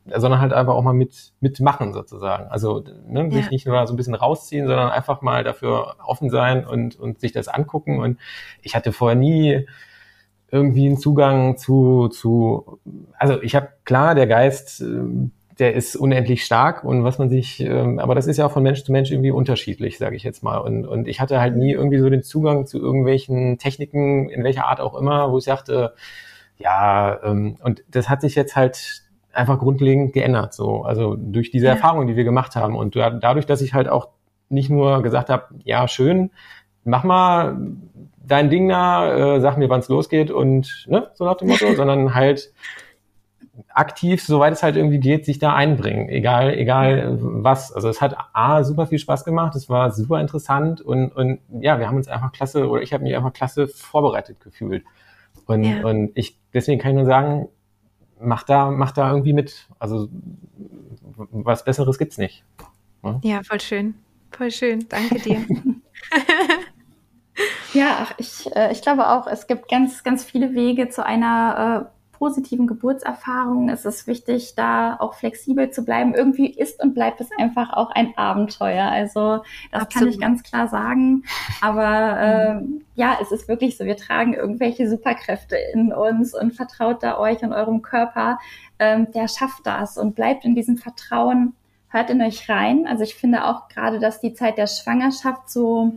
sondern halt einfach auch mal mit mitmachen sozusagen. Also ne, sich ja. nicht nur so ein bisschen rausziehen, sondern einfach mal dafür offen sein und, und sich das angucken. Und ich hatte vorher nie irgendwie einen Zugang zu, zu also ich habe klar, der Geist, ähm, der ist unendlich stark und was man sich, ähm, aber das ist ja auch von Mensch zu Mensch irgendwie unterschiedlich, sage ich jetzt mal. Und, und ich hatte halt nie irgendwie so den Zugang zu irgendwelchen Techniken, in welcher Art auch immer, wo ich sagte, ja, ähm, und das hat sich jetzt halt einfach grundlegend geändert. So, also durch diese ja. Erfahrung, die wir gemacht haben und dadurch, dass ich halt auch nicht nur gesagt habe, ja schön, mach mal dein Ding da, äh, sag mir, wann es losgeht und ne, so nach dem Motto, sondern halt aktiv, soweit es halt irgendwie geht, sich da einbringen, egal, egal was. Also es hat A, super viel Spaß gemacht, es war super interessant und, und ja, wir haben uns einfach klasse, oder ich habe mich einfach klasse vorbereitet gefühlt. Und, ja. und ich, deswegen kann ich nur sagen, mach da, mach da irgendwie mit. Also was Besseres gibt's nicht. Ja, ja voll schön. Voll schön. Danke dir. ja, ach, ich, äh, ich glaube auch, es gibt ganz, ganz viele Wege zu einer äh, positiven Geburtserfahrungen ist es wichtig, da auch flexibel zu bleiben. Irgendwie ist und bleibt es einfach auch ein Abenteuer. Also das Absolut. kann ich ganz klar sagen. Aber äh, ja, es ist wirklich so, wir tragen irgendwelche Superkräfte in uns und vertraut da euch und eurem Körper. Ähm, der schafft das und bleibt in diesem Vertrauen. Hört in euch rein. Also ich finde auch gerade, dass die Zeit der Schwangerschaft so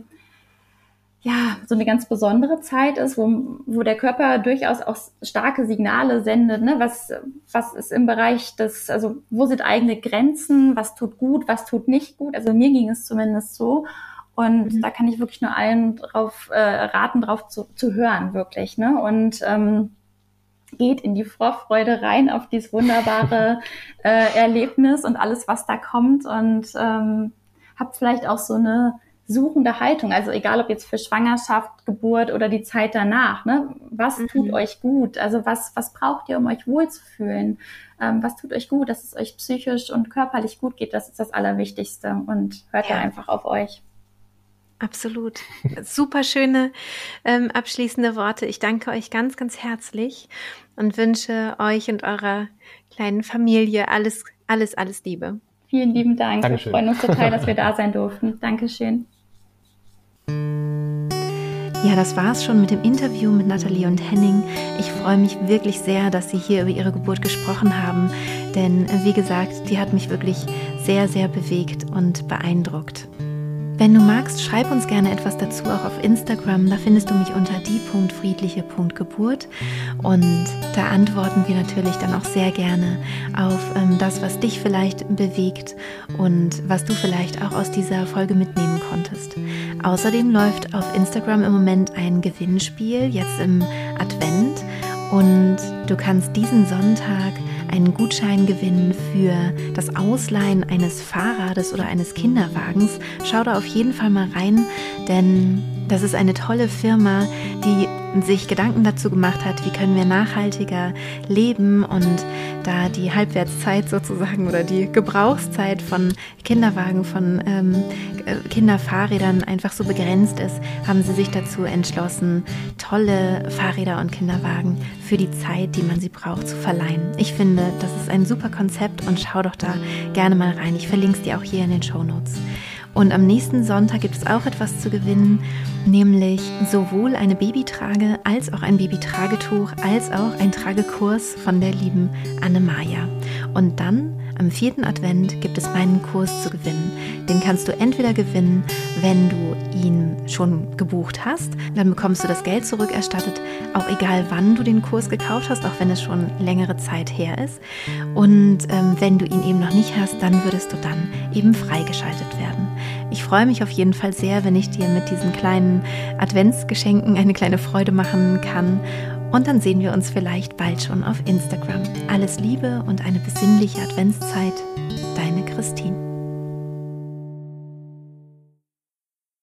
ja, so eine ganz besondere Zeit ist, wo, wo der Körper durchaus auch starke Signale sendet, ne? was, was ist im Bereich des, also wo sind eigene Grenzen, was tut gut, was tut nicht gut. Also mir ging es zumindest so. Und mhm. da kann ich wirklich nur allen drauf äh, raten, drauf zu, zu hören, wirklich. Ne? Und ähm, geht in die Vorfreude rein auf dieses wunderbare äh, Erlebnis und alles, was da kommt. Und ähm, habt vielleicht auch so eine suchende Haltung, also egal ob jetzt für Schwangerschaft, Geburt oder die Zeit danach, ne? Was mhm. tut euch gut? Also was, was braucht ihr, um euch wohlzufühlen? Ähm, was tut euch gut, dass es euch psychisch und körperlich gut geht? Das ist das Allerwichtigste und hört ja, ja einfach auf euch. Absolut. Super schöne ähm, abschließende Worte. Ich danke euch ganz, ganz herzlich und wünsche euch und eurer kleinen Familie alles, alles, alles Liebe. Vielen lieben Dank. Dankeschön. Wir freuen uns total, dass wir da sein durften. Dankeschön. Ja, das war es schon mit dem Interview mit Nathalie und Henning. Ich freue mich wirklich sehr, dass Sie hier über Ihre Geburt gesprochen haben, denn wie gesagt, die hat mich wirklich sehr, sehr bewegt und beeindruckt. Wenn du magst, schreib uns gerne etwas dazu auch auf Instagram. Da findest du mich unter die.friedliche.geburt. Und da antworten wir natürlich dann auch sehr gerne auf ähm, das, was dich vielleicht bewegt und was du vielleicht auch aus dieser Folge mitnehmen konntest. Außerdem läuft auf Instagram im Moment ein Gewinnspiel, jetzt im Advent. Und du kannst diesen Sonntag einen Gutschein gewinnen für das Ausleihen eines Fahrrades oder eines Kinderwagens. Schau da auf jeden Fall mal rein, denn Das ist eine tolle Firma, die sich Gedanken dazu gemacht hat, wie können wir nachhaltiger leben und da die Halbwertszeit sozusagen oder die Gebrauchszeit von Kinderwagen, von ähm, Kinderfahrrädern einfach so begrenzt ist, haben sie sich dazu entschlossen, tolle Fahrräder und Kinderwagen für die Zeit, die man sie braucht, zu verleihen. Ich finde, das ist ein super Konzept und schau doch da gerne mal rein. Ich verlinke es dir auch hier in den Show Notes. Und am nächsten Sonntag gibt es auch etwas zu gewinnen, nämlich sowohl eine Babytrage als auch ein Babytragetuch, als auch ein Tragekurs von der lieben Anne-Maja. Und dann am vierten Advent gibt es meinen Kurs zu gewinnen. Den kannst du entweder gewinnen, wenn du ihn schon gebucht hast, dann bekommst du das Geld zurückerstattet, auch egal wann du den Kurs gekauft hast, auch wenn es schon längere Zeit her ist. Und ähm, wenn du ihn eben noch nicht hast, dann würdest du dann eben freigeschaltet werden. Ich freue mich auf jeden Fall sehr, wenn ich dir mit diesen kleinen Adventsgeschenken eine kleine Freude machen kann. Und dann sehen wir uns vielleicht bald schon auf Instagram. Alles Liebe und eine besinnliche Adventszeit. Deine Christine.